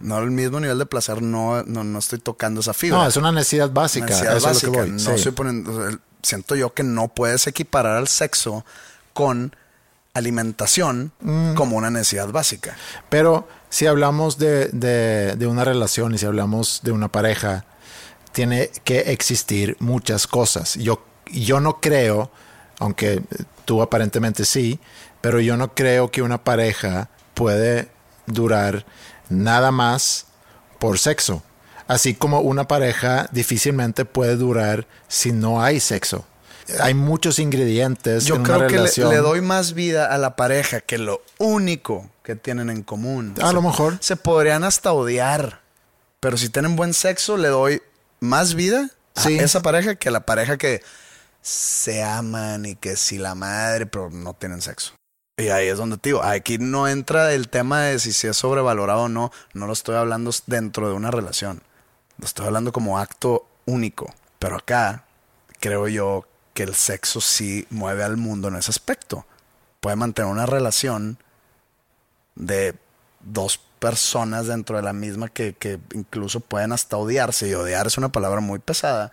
Speaker 2: No al mismo nivel de placer, no, no, no estoy tocando esa fibra.
Speaker 1: No, es una necesidad básica.
Speaker 2: Necesidad
Speaker 1: eso
Speaker 2: básica.
Speaker 1: es lo que voy.
Speaker 2: No
Speaker 1: sí.
Speaker 2: estoy poniendo- siento yo que no puedes equiparar al sexo con alimentación
Speaker 1: Mm.
Speaker 2: como una necesidad básica.
Speaker 1: Pero si hablamos de, de- de una relación y si hablamos de una pareja, tiene que existir muchas cosas. Yo, yo no creo, aunque tú aparentemente sí, pero yo no creo que una pareja puede durar nada más por sexo. Así como una pareja difícilmente puede durar si no hay sexo. Hay muchos ingredientes
Speaker 2: Yo
Speaker 1: en
Speaker 2: creo
Speaker 1: una
Speaker 2: que le, le doy más vida a la pareja que lo único que tienen en común.
Speaker 1: A
Speaker 2: Se-
Speaker 1: lo mejor.
Speaker 2: Se podrían hasta odiar. Pero si tienen buen sexo, le doy más vida
Speaker 1: Sí.
Speaker 2: a esa pareja que a la pareja que se aman y que si la madre, pero no tienen sexo. Y ahí es donde te digo, aquí no entra el tema de si se es sobrevalorado o no. No lo estoy hablando dentro de una relación. Lo estoy hablando como acto único. Pero acá creo yo que el sexo sí mueve al mundo en ese aspecto. Puede mantener una relación de dos personas dentro de la misma que, que incluso pueden hasta odiarse. Y odiar es una palabra muy pesada,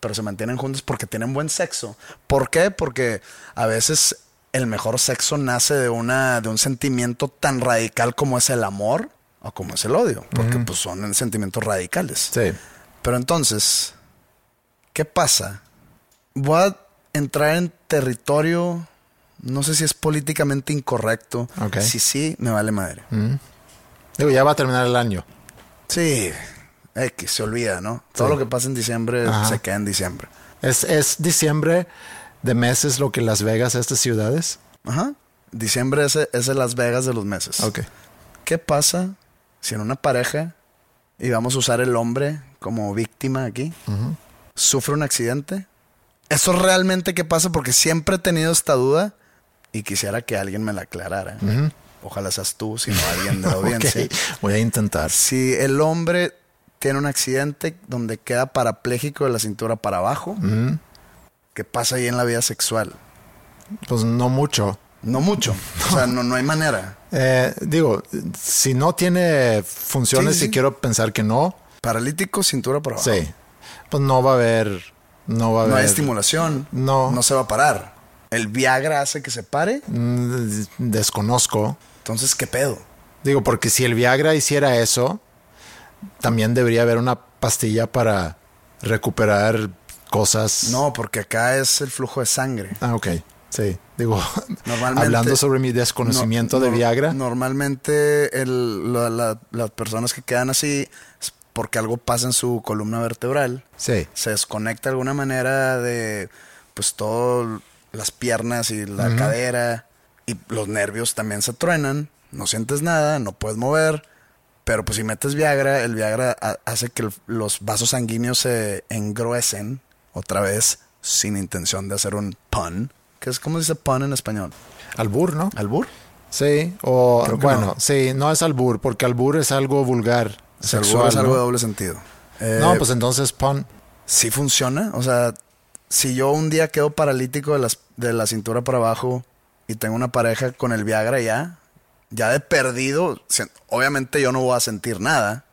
Speaker 2: pero se mantienen juntos porque tienen buen sexo. ¿Por qué? Porque a veces el mejor sexo nace de, una, de un sentimiento tan radical como es el amor o como es el odio, porque pues son sentimientos radicales.
Speaker 1: Sí.
Speaker 2: Pero entonces, ¿qué pasa? Voy a entrar en territorio, no sé si es políticamente incorrecto.
Speaker 1: Ok.
Speaker 2: Si sí, me vale madre.
Speaker 1: Digo, ya va a terminar el año.
Speaker 2: Sí, X, se olvida, ¿no? Todo
Speaker 1: Sí.
Speaker 2: lo que pasa en diciembre
Speaker 1: Ajá.
Speaker 2: se queda en diciembre.
Speaker 1: ¿Es, es diciembre de meses lo que Las Vegas, estas ciudades?
Speaker 2: Ajá. Diciembre es, es el Las Vegas de los meses.
Speaker 1: Ok.
Speaker 2: ¿Qué pasa si en una pareja, y vamos a usar el hombre como víctima aquí, sufre un accidente? ¿Eso realmente qué pasa? Porque siempre he tenido esta duda y quisiera que alguien me la aclarara. Ojalá seas tú, sino alguien de la *laughs* audiencia.
Speaker 1: Ok, Voy a intentar.
Speaker 2: Si el hombre tiene un accidente donde queda parapléjico de la cintura para abajo, ¿qué pasa ahí en la vida sexual?
Speaker 1: Pues no mucho.
Speaker 2: No mucho. O sea, no, no hay manera. *laughs*
Speaker 1: Eh, digo, si no tiene funciones,
Speaker 2: Sí, sí,
Speaker 1: y
Speaker 2: sí.
Speaker 1: quiero pensar que no,
Speaker 2: Paralítico, cintura para abajo.
Speaker 1: sí. Pues no va a haber. No va a
Speaker 2: No
Speaker 1: haber.
Speaker 2: hay estimulación.
Speaker 1: No.
Speaker 2: No se va a parar. El Viagra hace que se pare.
Speaker 1: Mm, Desconozco.
Speaker 2: Entonces, ¿qué pedo?
Speaker 1: Digo, porque si el Viagra hiciera eso, también debería haber una pastilla para recuperar cosas.
Speaker 2: No, porque acá es el flujo de sangre.
Speaker 1: Ah, ok. Sí. Digo, *laughs* hablando sobre mi desconocimiento
Speaker 2: No-
Speaker 1: de Viagra.
Speaker 2: Normalmente el- la- la- las personas que quedan así es porque algo pasa en su columna vertebral.
Speaker 1: Sí.
Speaker 2: Se desconecta de alguna manera de pues todo las piernas y la cadera y los nervios también se truenan. No sientes nada, no puedes mover. Pero pues si metes Viagra, el Viagra ha- hace que los vasos sanguíneos se engruesen otra vez sin intención de hacer un pun. ¿Qué es, ¿Cómo se dice pun en español?
Speaker 1: Albur, ¿no?
Speaker 2: ¿Albur?
Speaker 1: Sí. O
Speaker 2: que
Speaker 1: bueno,
Speaker 2: no.
Speaker 1: sí, no es albur, porque albur es algo vulgar.
Speaker 2: El
Speaker 1: Sexual,
Speaker 2: burro es algo
Speaker 1: ¿no?
Speaker 2: de doble sentido. Eh,
Speaker 1: no, pues entonces pon.
Speaker 2: sí funciona. O sea, si yo un día quedo paralítico de, las, de la cintura para abajo y tengo una pareja con el Viagra ya, ya de perdido, obviamente yo no voy a sentir nada,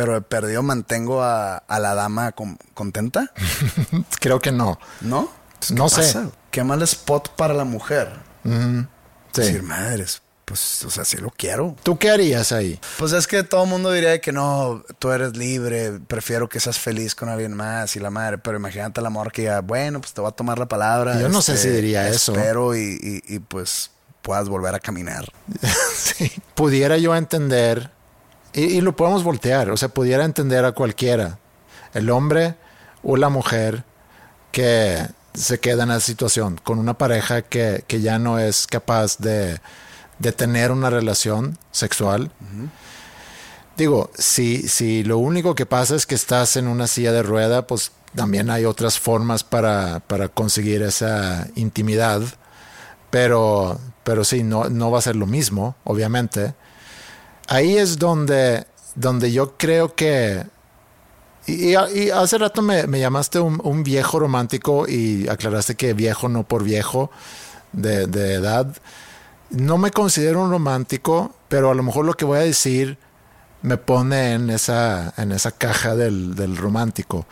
Speaker 2: pero de perdido mantengo a, a la dama con- contenta, *laughs*
Speaker 1: Creo que no.
Speaker 2: ¿no? Pues,
Speaker 1: No sé.
Speaker 2: pasa? Qué mal spot para la mujer.
Speaker 1: Sí.
Speaker 2: Decir, madres, pues, o sea, sí lo quiero.
Speaker 1: ¿Tú qué harías ahí?
Speaker 2: Pues es que todo el mundo diría que no, tú eres libre, prefiero que seas feliz con alguien más y la madre, pero imagínate el amor que diga, bueno, pues te voy a tomar la palabra. este,
Speaker 1: Yo no sé si diría eso.
Speaker 2: Espero y, y- y, pues puedas volver a caminar. *laughs*
Speaker 1: Sí. Pudiera yo entender, y, y lo podemos voltear, o sea, pudiera entender a cualquiera, el hombre o la mujer que se queda en esa situación con una pareja que, que ya no es capaz de, de tener una relación sexual. Digo, si, si lo único que pasa es que estás en una silla de rueda, pues también hay otras formas para, para conseguir esa intimidad. Pero, pero sí, no, no va a ser lo mismo, obviamente. Ahí es donde, donde yo creo que... Y, hace rato me, me llamaste un, un viejo romántico y aclaraste que viejo no por viejo de, de edad. No me considero un romántico, pero a lo mejor lo que voy a decir me pone en esa, en esa caja del, del romántico.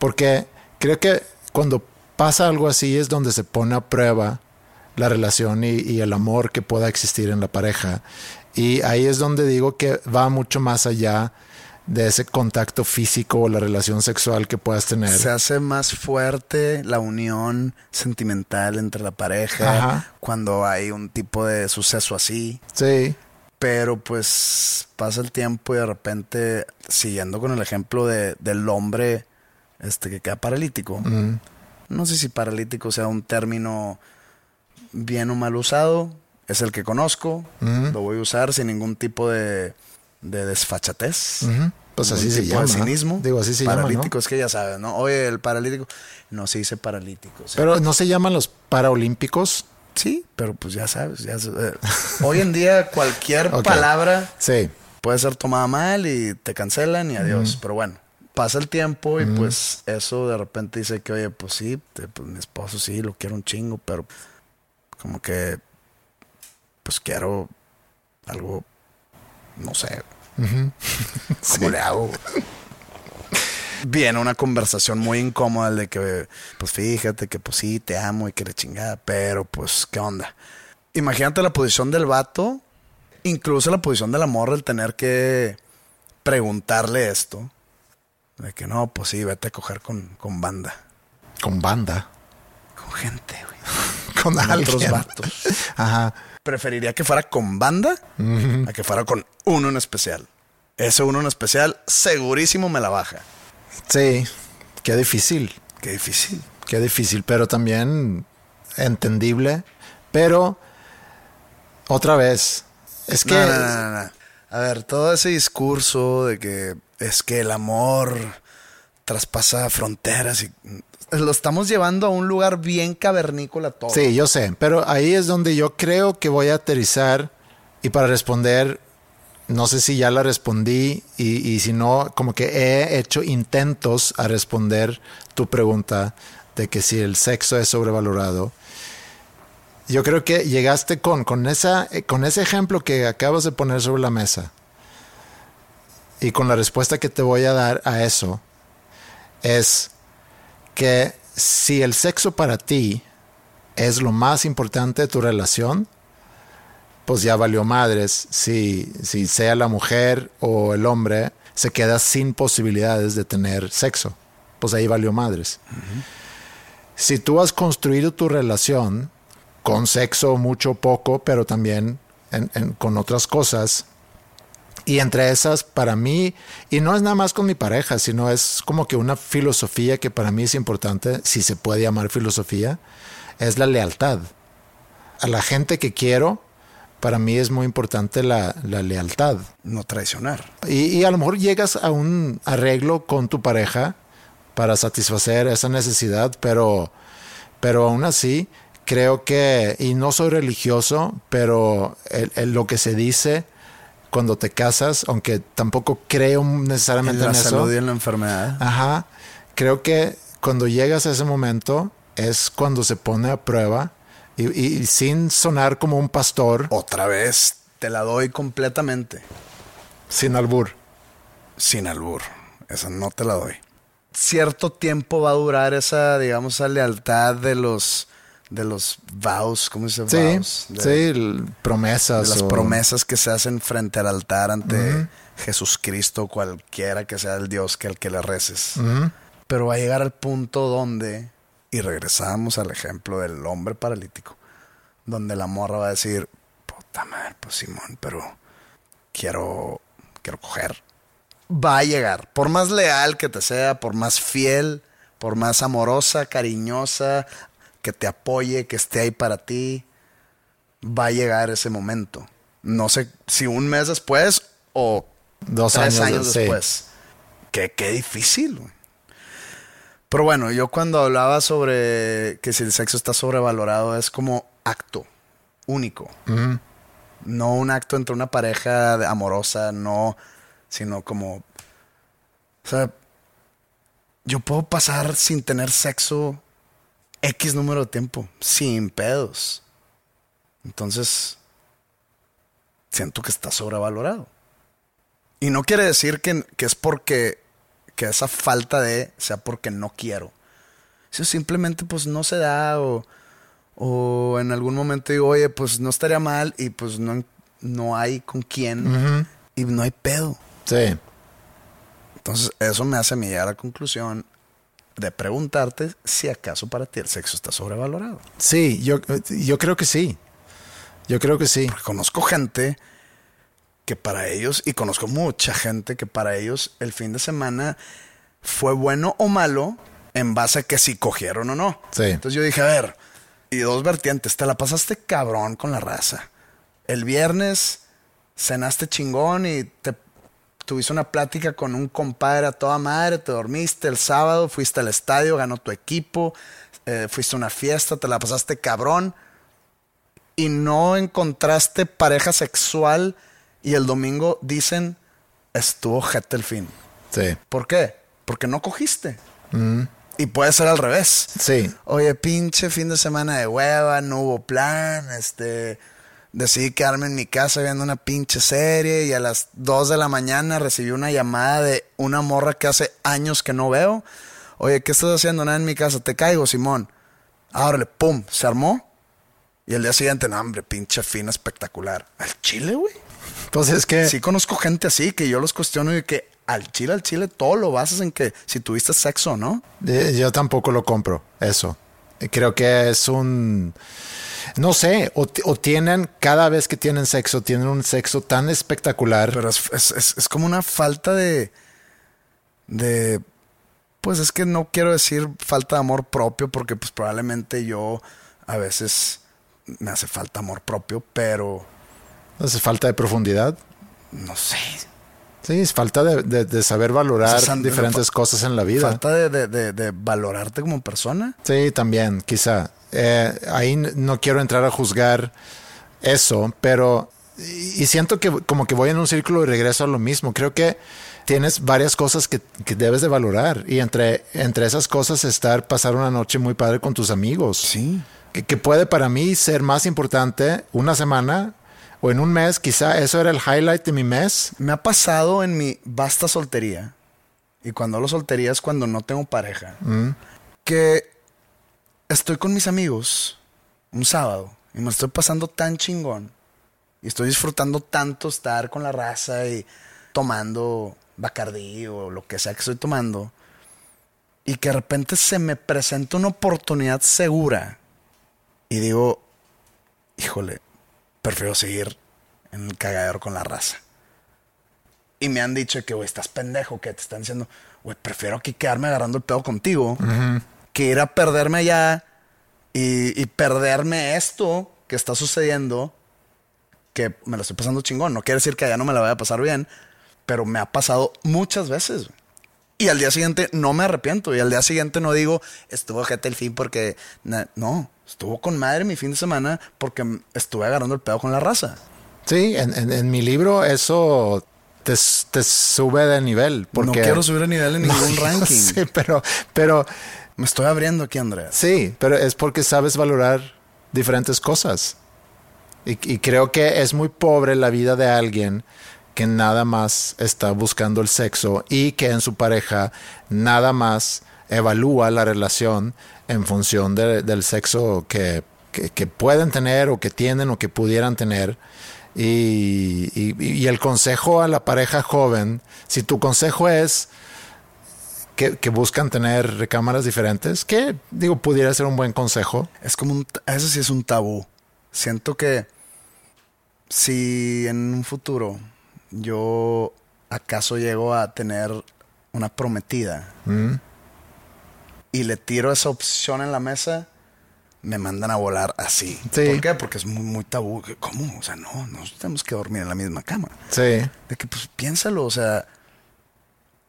Speaker 1: Porque creo que cuando pasa algo así es donde se pone a prueba la relación y el amor que pueda existir en la pareja. Y ahí es donde digo que va mucho más allá de ese contacto físico o la relación sexual que puedas tener.
Speaker 2: Se hace más fuerte la unión sentimental entre la pareja
Speaker 1: Ajá.
Speaker 2: cuando hay un tipo de suceso así.
Speaker 1: Sí,
Speaker 2: Pero pues pasa el tiempo y de repente, siguiendo con el ejemplo de, del hombre este que queda paralítico. No sé si paralítico sea un término bien o mal usado. Es el que conozco. Lo voy a usar sin ningún tipo de, de desfachatez.
Speaker 1: Pues así se llama.
Speaker 2: de cinismo.
Speaker 1: Digo, así se llama, ¿no?
Speaker 2: Paralítico es que ya sabes, ¿no? Oye, el paralítico. No se dice paralítico. o sea,
Speaker 1: Pero no se llaman los paraolímpicos.
Speaker 2: sí, pero pues ya sabes. ya eh, hoy en día cualquier *laughs* palabra
Speaker 1: Sí.
Speaker 2: puede ser tomada mal y te cancelan y adiós. Pero bueno, pasa el tiempo y pues eso de repente dice que, oye, pues sí, te- pues mi esposo sí, lo quiero un chingo, pero como que, pues quiero algo, no sé, *laughs* ¿cómo le hago? Viene una conversación muy incómoda de que, pues fíjate que pues sí, te amo y que le chingada, pero pues, ¿qué onda? Imagínate la posición del vato, incluso la posición de la morra, el tener que preguntarle esto. De que no, pues sí, vete a coger con, con banda.
Speaker 1: Con banda.
Speaker 2: Con gente, güey. *laughs*
Speaker 1: Con
Speaker 2: Con
Speaker 1: alguien.
Speaker 2: otros vatos.
Speaker 1: Ajá.
Speaker 2: Preferiría que fuera con banda a que fuera con uno en especial. Ese uno en especial segurísimo me la baja.
Speaker 1: Sí. Qué difícil.
Speaker 2: Qué difícil.
Speaker 1: Qué difícil, pero también entendible. Pero, otra vez, es que...
Speaker 2: No, no, no, no, no. A ver, todo ese discurso de que es que el amor traspasa fronteras y lo estamos llevando a un lugar bien cavernícola todo.
Speaker 1: Sí, yo sé, pero ahí es donde yo creo que voy a aterrizar y para responder, no sé si ya la respondí y, y si no, como que he hecho intentos a responder tu pregunta de que si el sexo es sobrevalorado. Yo creo que llegaste con, con, esa, con ese ejemplo que acabas de poner sobre la mesa y con la respuesta que te voy a dar a eso es que si el sexo para ti es lo más importante de tu relación, pues ya valió madres. Si, si sea la mujer o el hombre se queda sin posibilidades de tener sexo, pues ahí valió madres. Si tú has construido tu relación con sexo mucho o poco, pero también en- en- con otras cosas, y entre esas, para mí, y no es nada más con mi pareja, sino es como que una filosofía que para mí es importante, si se puede llamar filosofía, es la lealtad. A la gente que quiero, para mí es muy importante la, la lealtad.
Speaker 2: No traicionar.
Speaker 1: Y, y a lo mejor llegas a un arreglo con tu pareja para satisfacer esa necesidad, pero, pero aún así creo que, y no soy religioso, pero el- el- lo que se dice cuando te casas, aunque tampoco creo necesariamente
Speaker 2: en
Speaker 1: en,
Speaker 2: la
Speaker 1: eso.
Speaker 2: salud y en la enfermedad.
Speaker 1: Ajá. Creo que cuando llegas a ese momento es cuando se pone a prueba y, y sin sonar como un pastor,
Speaker 2: Otra vez, te la doy completamente.
Speaker 1: sin albur.
Speaker 2: Sin albur. Esa no te la doy. Cierto tiempo va a durar esa, digamos, esa lealtad de los de los vows, ¿cómo se dice?
Speaker 1: Sí,
Speaker 2: vows? De,
Speaker 1: sí, promesas.
Speaker 2: de las
Speaker 1: o-
Speaker 2: promesas que se hacen frente al altar ante Jesucristo, cualquiera que sea el Dios que al que le reces. Pero va a llegar al punto donde, y regresamos al ejemplo del hombre paralítico, donde la morra va a decir, puta madre, pues Simón, pero quiero, quiero coger. Va a llegar, por más leal que te sea, por más fiel, por más amorosa, cariñosa, que te apoye, que esté ahí para ti, va a llegar ese momento. No sé si un mes después o
Speaker 1: Dos
Speaker 2: tres
Speaker 1: años,
Speaker 2: después. Qué, qué difícil. Pero bueno, yo cuando hablaba sobre que si el sexo está sobrevalorado es como acto único. No un acto entre una pareja amorosa, no, sino como... O sea, yo puedo pasar sin tener sexo X número de tiempo, sin pedos. Entonces, siento que está sobrevalorado. Y no quiere decir que, que es porque que esa falta de sea porque no quiero. Si simplemente pues no se da o, o en algún momento digo, oye, pues no estaría mal y pues no, no hay con quién y no hay pedo.
Speaker 1: Sí.
Speaker 2: Entonces eso me hace a mí llegar a la conclusión de preguntarte si acaso para ti el sexo está sobrevalorado.
Speaker 1: Sí, yo, yo creo que sí. Yo creo que sí.
Speaker 2: Porque conozco gente que para ellos, y conozco mucha gente que para ellos el fin de semana fue bueno o malo en base a que si cogieron o no.
Speaker 1: Sí.
Speaker 2: Entonces yo dije, a ver, y dos vertientes, te la pasaste cabrón con la raza. El viernes cenaste chingón y te tuviste una plática con un compadre a toda madre, te dormiste el sábado, fuiste al estadio, ganó tu equipo, eh, fuiste a una fiesta, te la pasaste cabrón y no encontraste pareja sexual y el domingo dicen estuvo jete el fin.
Speaker 1: Sí.
Speaker 2: ¿Por qué? Porque no cogiste. Y puede ser al revés.
Speaker 1: Sí.
Speaker 2: Oye, pinche fin de semana de hueva, no hubo plan, este... Decidí quedarme en mi casa viendo una pinche serie y a las 2 de la mañana recibí una llamada de una morra que hace años que no veo. Oye, ¿qué estás haciendo? Nada en mi casa. Te caigo, Simón. Ábrele, pum, se armó. Y el día siguiente, no, hombre, pinche fin espectacular. ¿Al chile, güey?
Speaker 1: Pues es que
Speaker 2: Sí conozco gente así que yo los cuestiono y que al chile, al chile, todo lo basas en que si tuviste sexo, ¿no?
Speaker 1: eh, yo tampoco lo compro, eso. Creo que es un... No sé, o, tienen, cada vez que tienen sexo, tienen un sexo tan espectacular.
Speaker 2: Pero es, es- es- es como una falta de. de. Pues es que no quiero decir falta de amor propio, porque pues probablemente yo a veces me hace falta amor propio, pero
Speaker 1: es falta de profundidad.
Speaker 2: no sé.
Speaker 1: Sí, es falta de, de- de saber valorar
Speaker 2: O sea, san-
Speaker 1: diferentes cosas en la vida.
Speaker 2: Falta de, de- valorarte como persona.
Speaker 1: Sí, también, quizá. Eh, ahí no quiero entrar a juzgar eso, pero y y siento que como que voy en un círculo y regreso a lo mismo. Creo que tienes varias cosas que, que debes de valorar y entre, entre esas cosas estar, pasar una noche muy padre con tus amigos.
Speaker 2: Sí.
Speaker 1: Que, que puede para mí ser más importante una semana o en un mes, quizá eso era el highlight de mi mes.
Speaker 2: Me ha pasado en mi vasta soltería, y cuando hablo soltería es cuando no tengo pareja, que estoy con mis amigos un sábado y me estoy pasando tan chingón y estoy disfrutando tanto estar con la raza y tomando Bacardí o lo que sea que estoy tomando y que de repente se me presenta una oportunidad segura y digo, híjole, prefiero seguir en el cagadero con la raza. Y me han dicho que, güey, estás pendejo, que te están diciendo, güey, prefiero aquí quedarme agarrando el pedo contigo que ir a perderme allá y, y perderme esto que está sucediendo, que me lo estoy pasando chingón. No quiere decir que allá no me la vaya a pasar bien, pero me ha pasado muchas veces. güey. Y al día siguiente no me arrepiento. Y al día siguiente no digo, estuvo gente el fin porque... No, estuvo con madre mi fin de semana porque estuve agarrando el pedo con la raza.
Speaker 1: Sí, en, en- en mi libro eso te, te sube de nivel. Porque
Speaker 2: No quiero subir a nivel en *laughs* ningún ranking.
Speaker 1: sé, pero, pero
Speaker 2: Me estoy abriendo aquí, Andrea.
Speaker 1: sí, pero es porque sabes valorar diferentes cosas. Y, y creo que es muy pobre la vida de alguien que nada más está buscando el sexo y que en su pareja nada más evalúa la relación en función de- del sexo que, que- pueden tener o que tienen o que pudieran tener. Y, el consejo a la pareja joven, si tu consejo es que, que buscan tener recámaras diferentes, que digo, pudiera ser un buen consejo.
Speaker 2: Es como Eso sí es un tabú. Siento que si en un futuro yo acaso llego a tener una prometida
Speaker 1: Mm.
Speaker 2: y le tiro esa opción en la mesa, me mandan a volar así.
Speaker 1: Sí.
Speaker 2: ¿Por qué? Porque es muy, muy tabú. ¿Cómo? O sea, no, no tenemos que dormir en la misma cama.
Speaker 1: Sí.
Speaker 2: De que, pues, piénsalo, o sea,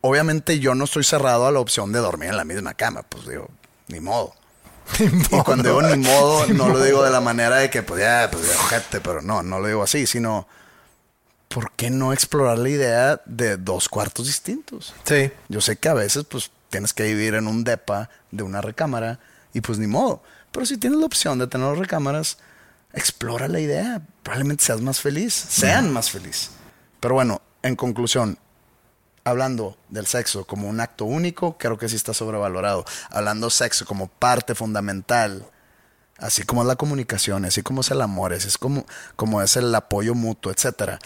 Speaker 2: obviamente yo no estoy cerrado a la opción de dormir en la misma cama, pues digo, ni modo. *laughs* Y cuando digo ni modo, *laughs* no lo digo de la manera de que, pues ya, pues ya, ojete, pero no, no lo digo así, sino, ¿por qué no explorar la idea de dos cuartos distintos?
Speaker 1: Sí.
Speaker 2: Yo sé que a veces, pues, tienes que vivir en un depa de una recámara y pues ni modo. Pero si tienes la opción de tener dos recámaras, explora la idea. Probablemente seas más feliz, sean más feliz. Pero bueno, en conclusión, hablando del sexo como un acto único, creo que sí está sobrevalorado. Hablando sexo como parte fundamental, así como es la comunicación, así como es el amor, así es como, como es el apoyo mutuo, etcétera.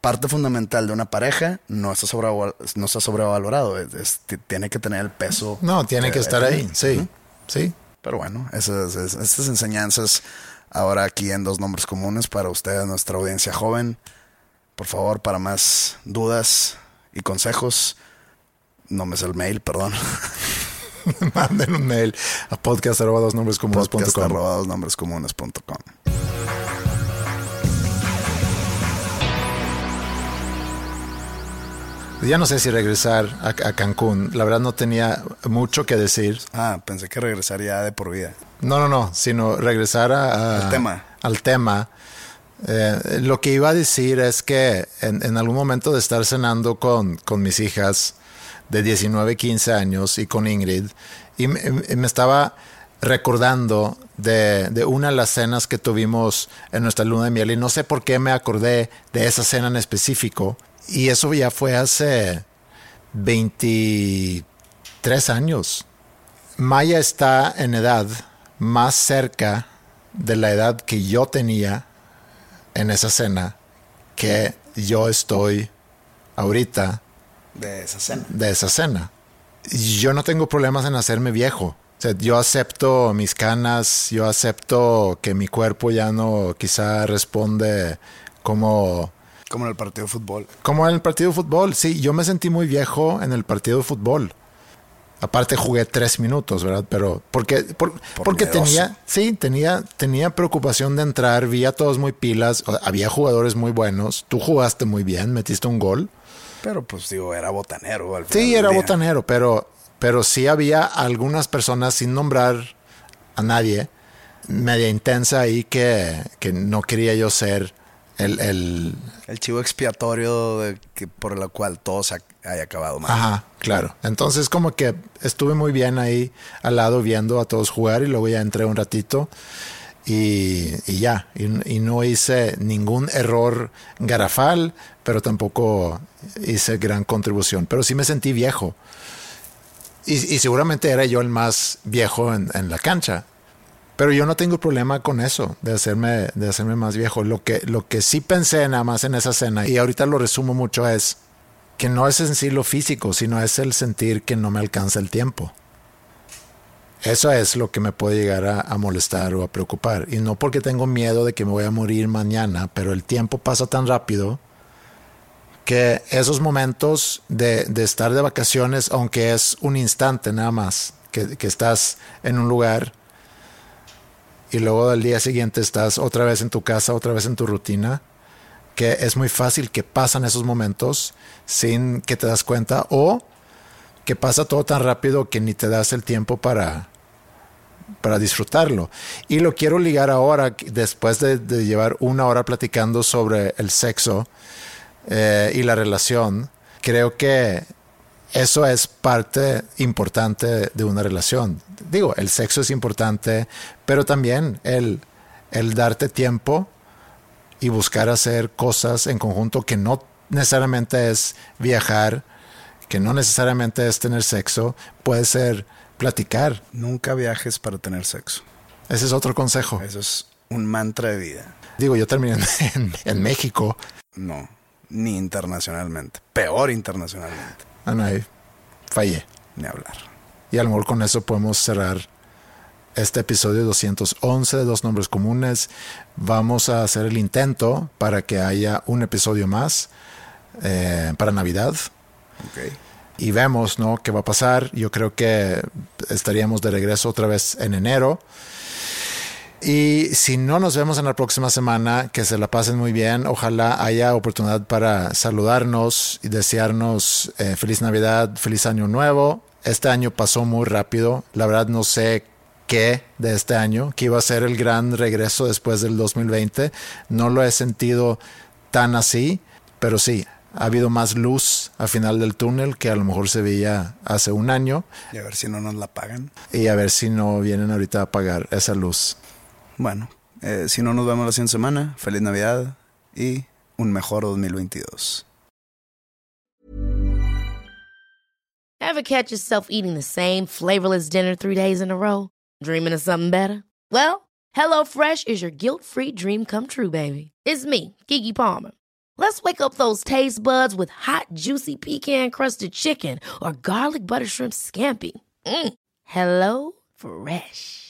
Speaker 2: Parte fundamental de una pareja no está, sobreval- no está sobrevalorado. es- es- tiene que tener el peso.
Speaker 1: No, tiene
Speaker 2: que
Speaker 1: que estar ahí.
Speaker 2: tener.
Speaker 1: Sí. Sí.
Speaker 2: Pero bueno, esas, esas- estas enseñanzas ahora aquí en Dos Nombres Comunes para ustedes, nuestra audiencia joven. Por favor, para más dudas y consejos, no me sé el mail, perdón. *laughs*
Speaker 1: Manden un mail a podcast arroba dos nombres comunes punto
Speaker 2: Podcast
Speaker 1: com.
Speaker 2: arroba dosnombrescomunes.com.
Speaker 1: Ya no sé si regresar a, a Cancún. La verdad no tenía mucho que decir.
Speaker 2: Ah, pensé que regresaría de por vida.
Speaker 1: No, no, no, sino regresar a,
Speaker 2: Al tema.
Speaker 1: Al tema. Eh, lo que iba a decir es que en, en algún momento de estar cenando con, con mis hijas de 19, 15 años y con Ingrid, y me, y me estaba recordando de, de una de las cenas que tuvimos en nuestra luna de miel y no sé por qué me acordé de esa cena en específico. Y eso ya fue hace 23 años. Maya está en edad más cerca de la edad que yo tenía en esa cena que yo estoy ahorita
Speaker 2: De esa cena.
Speaker 1: de esa cena. Yo no tengo problemas en hacerme viejo. O sea, yo acepto mis canas, yo acepto que mi cuerpo ya no quizá responde como
Speaker 2: Como en el partido de fútbol.
Speaker 1: como en el partido de fútbol, sí, yo me sentí muy viejo en el partido de fútbol. Aparte jugué tres minutos, ¿verdad? Pero porque, por-
Speaker 2: Por
Speaker 1: porque
Speaker 2: miedoso.
Speaker 1: tenía, sí, tenía, tenía preocupación de entrar, vi a todos muy pilas, o- había jugadores muy buenos, tú jugaste muy bien, metiste un gol.
Speaker 2: Pero pues digo, era botanero. Al final
Speaker 1: Sí, era
Speaker 2: día.
Speaker 1: botanero, pero, pero sí había algunas personas sin nombrar a nadie, media intensa ahí que, que no quería yo ser el, el,
Speaker 2: El chivo expiatorio de que, por el cual todo se ha- haya acabado mal.
Speaker 1: Ajá, claro. Entonces como que estuve muy bien ahí al lado viendo a todos jugar y luego ya entré un ratito y, y ya, y, y no hice ningún error garafal, pero tampoco hice gran contribución, pero sí me sentí viejo. Y, y seguramente era yo el más viejo en, en la cancha. Pero yo no tengo problema con eso, de hacerme, de hacerme más viejo. Lo que, lo que sí pensé nada más en esa cena, y ahorita lo resumo mucho, es que no es en sí lo físico, sino es el sentir que no me alcanza el tiempo. Eso es lo que me puede llegar a, molestar o a preocupar. Y no porque tengo miedo de que me voy a morir mañana, pero el tiempo pasa tan rápido que esos momentos de, de estar de vacaciones, aunque es un instante nada más, que, que estás en un lugar y luego al día siguiente estás otra vez en tu casa, otra vez en tu rutina, que es muy fácil que pasan esos momentos sin que te das cuenta o que pasa todo tan rápido que ni te das el tiempo para para disfrutarlo. Y lo quiero ligar ahora, después de, llevar una hora platicando sobre el sexo eh, y la relación, creo que eso es parte importante de una relación. Digo, el sexo es importante, pero también el, el darte tiempo y buscar hacer cosas en conjunto que no necesariamente es viajar, que no necesariamente es tener sexo, puede ser platicar.
Speaker 2: Nunca viajes para tener sexo.
Speaker 1: Ese es otro consejo.
Speaker 2: Eso es un mantra de vida.
Speaker 1: Digo, yo terminé en, *laughs* en México.
Speaker 2: No, ni internacionalmente. Peor internacionalmente.
Speaker 1: Ah, no, ahí fallé.
Speaker 2: Ni hablar.
Speaker 1: Y a lo mejor con eso podemos cerrar este episodio 211 de Dos Nombres Comunes. Vamos a hacer el intento para que haya un episodio más eh, para Navidad.
Speaker 2: Ok.
Speaker 1: Y vemos, ¿no? ¿Qué va a pasar? Yo creo que estaríamos de regreso otra vez en enero. Y si no nos vemos en la próxima semana, que se la pasen muy bien. Ojalá haya oportunidad para saludarnos y desearnos eh, feliz Navidad, feliz Año Nuevo. Este año pasó muy rápido. La verdad no sé qué de este año, que iba a ser el gran regreso después del 2020. No lo he sentido tan así, pero sí, ha habido más luz al final del túnel que a lo mejor se veía hace un año.
Speaker 2: Y a ver si no nos la pagan.
Speaker 1: Y a ver si no vienen ahorita a apagar esa luz.
Speaker 2: Bueno, eh, si no nos vemos la siguiente semana, feliz Navidad y un mejor 2022.
Speaker 4: Ever catch yourself eating the same flavorless dinner three days in a row? Dreaming of something better? Well, HelloFresh is your guilt-free dream come true, baby. It's me, Kiki Palmer. Let's wake up those taste buds with hot, juicy pecan-crusted chicken or garlic butter shrimp scampi. Mm. Hello Fresh.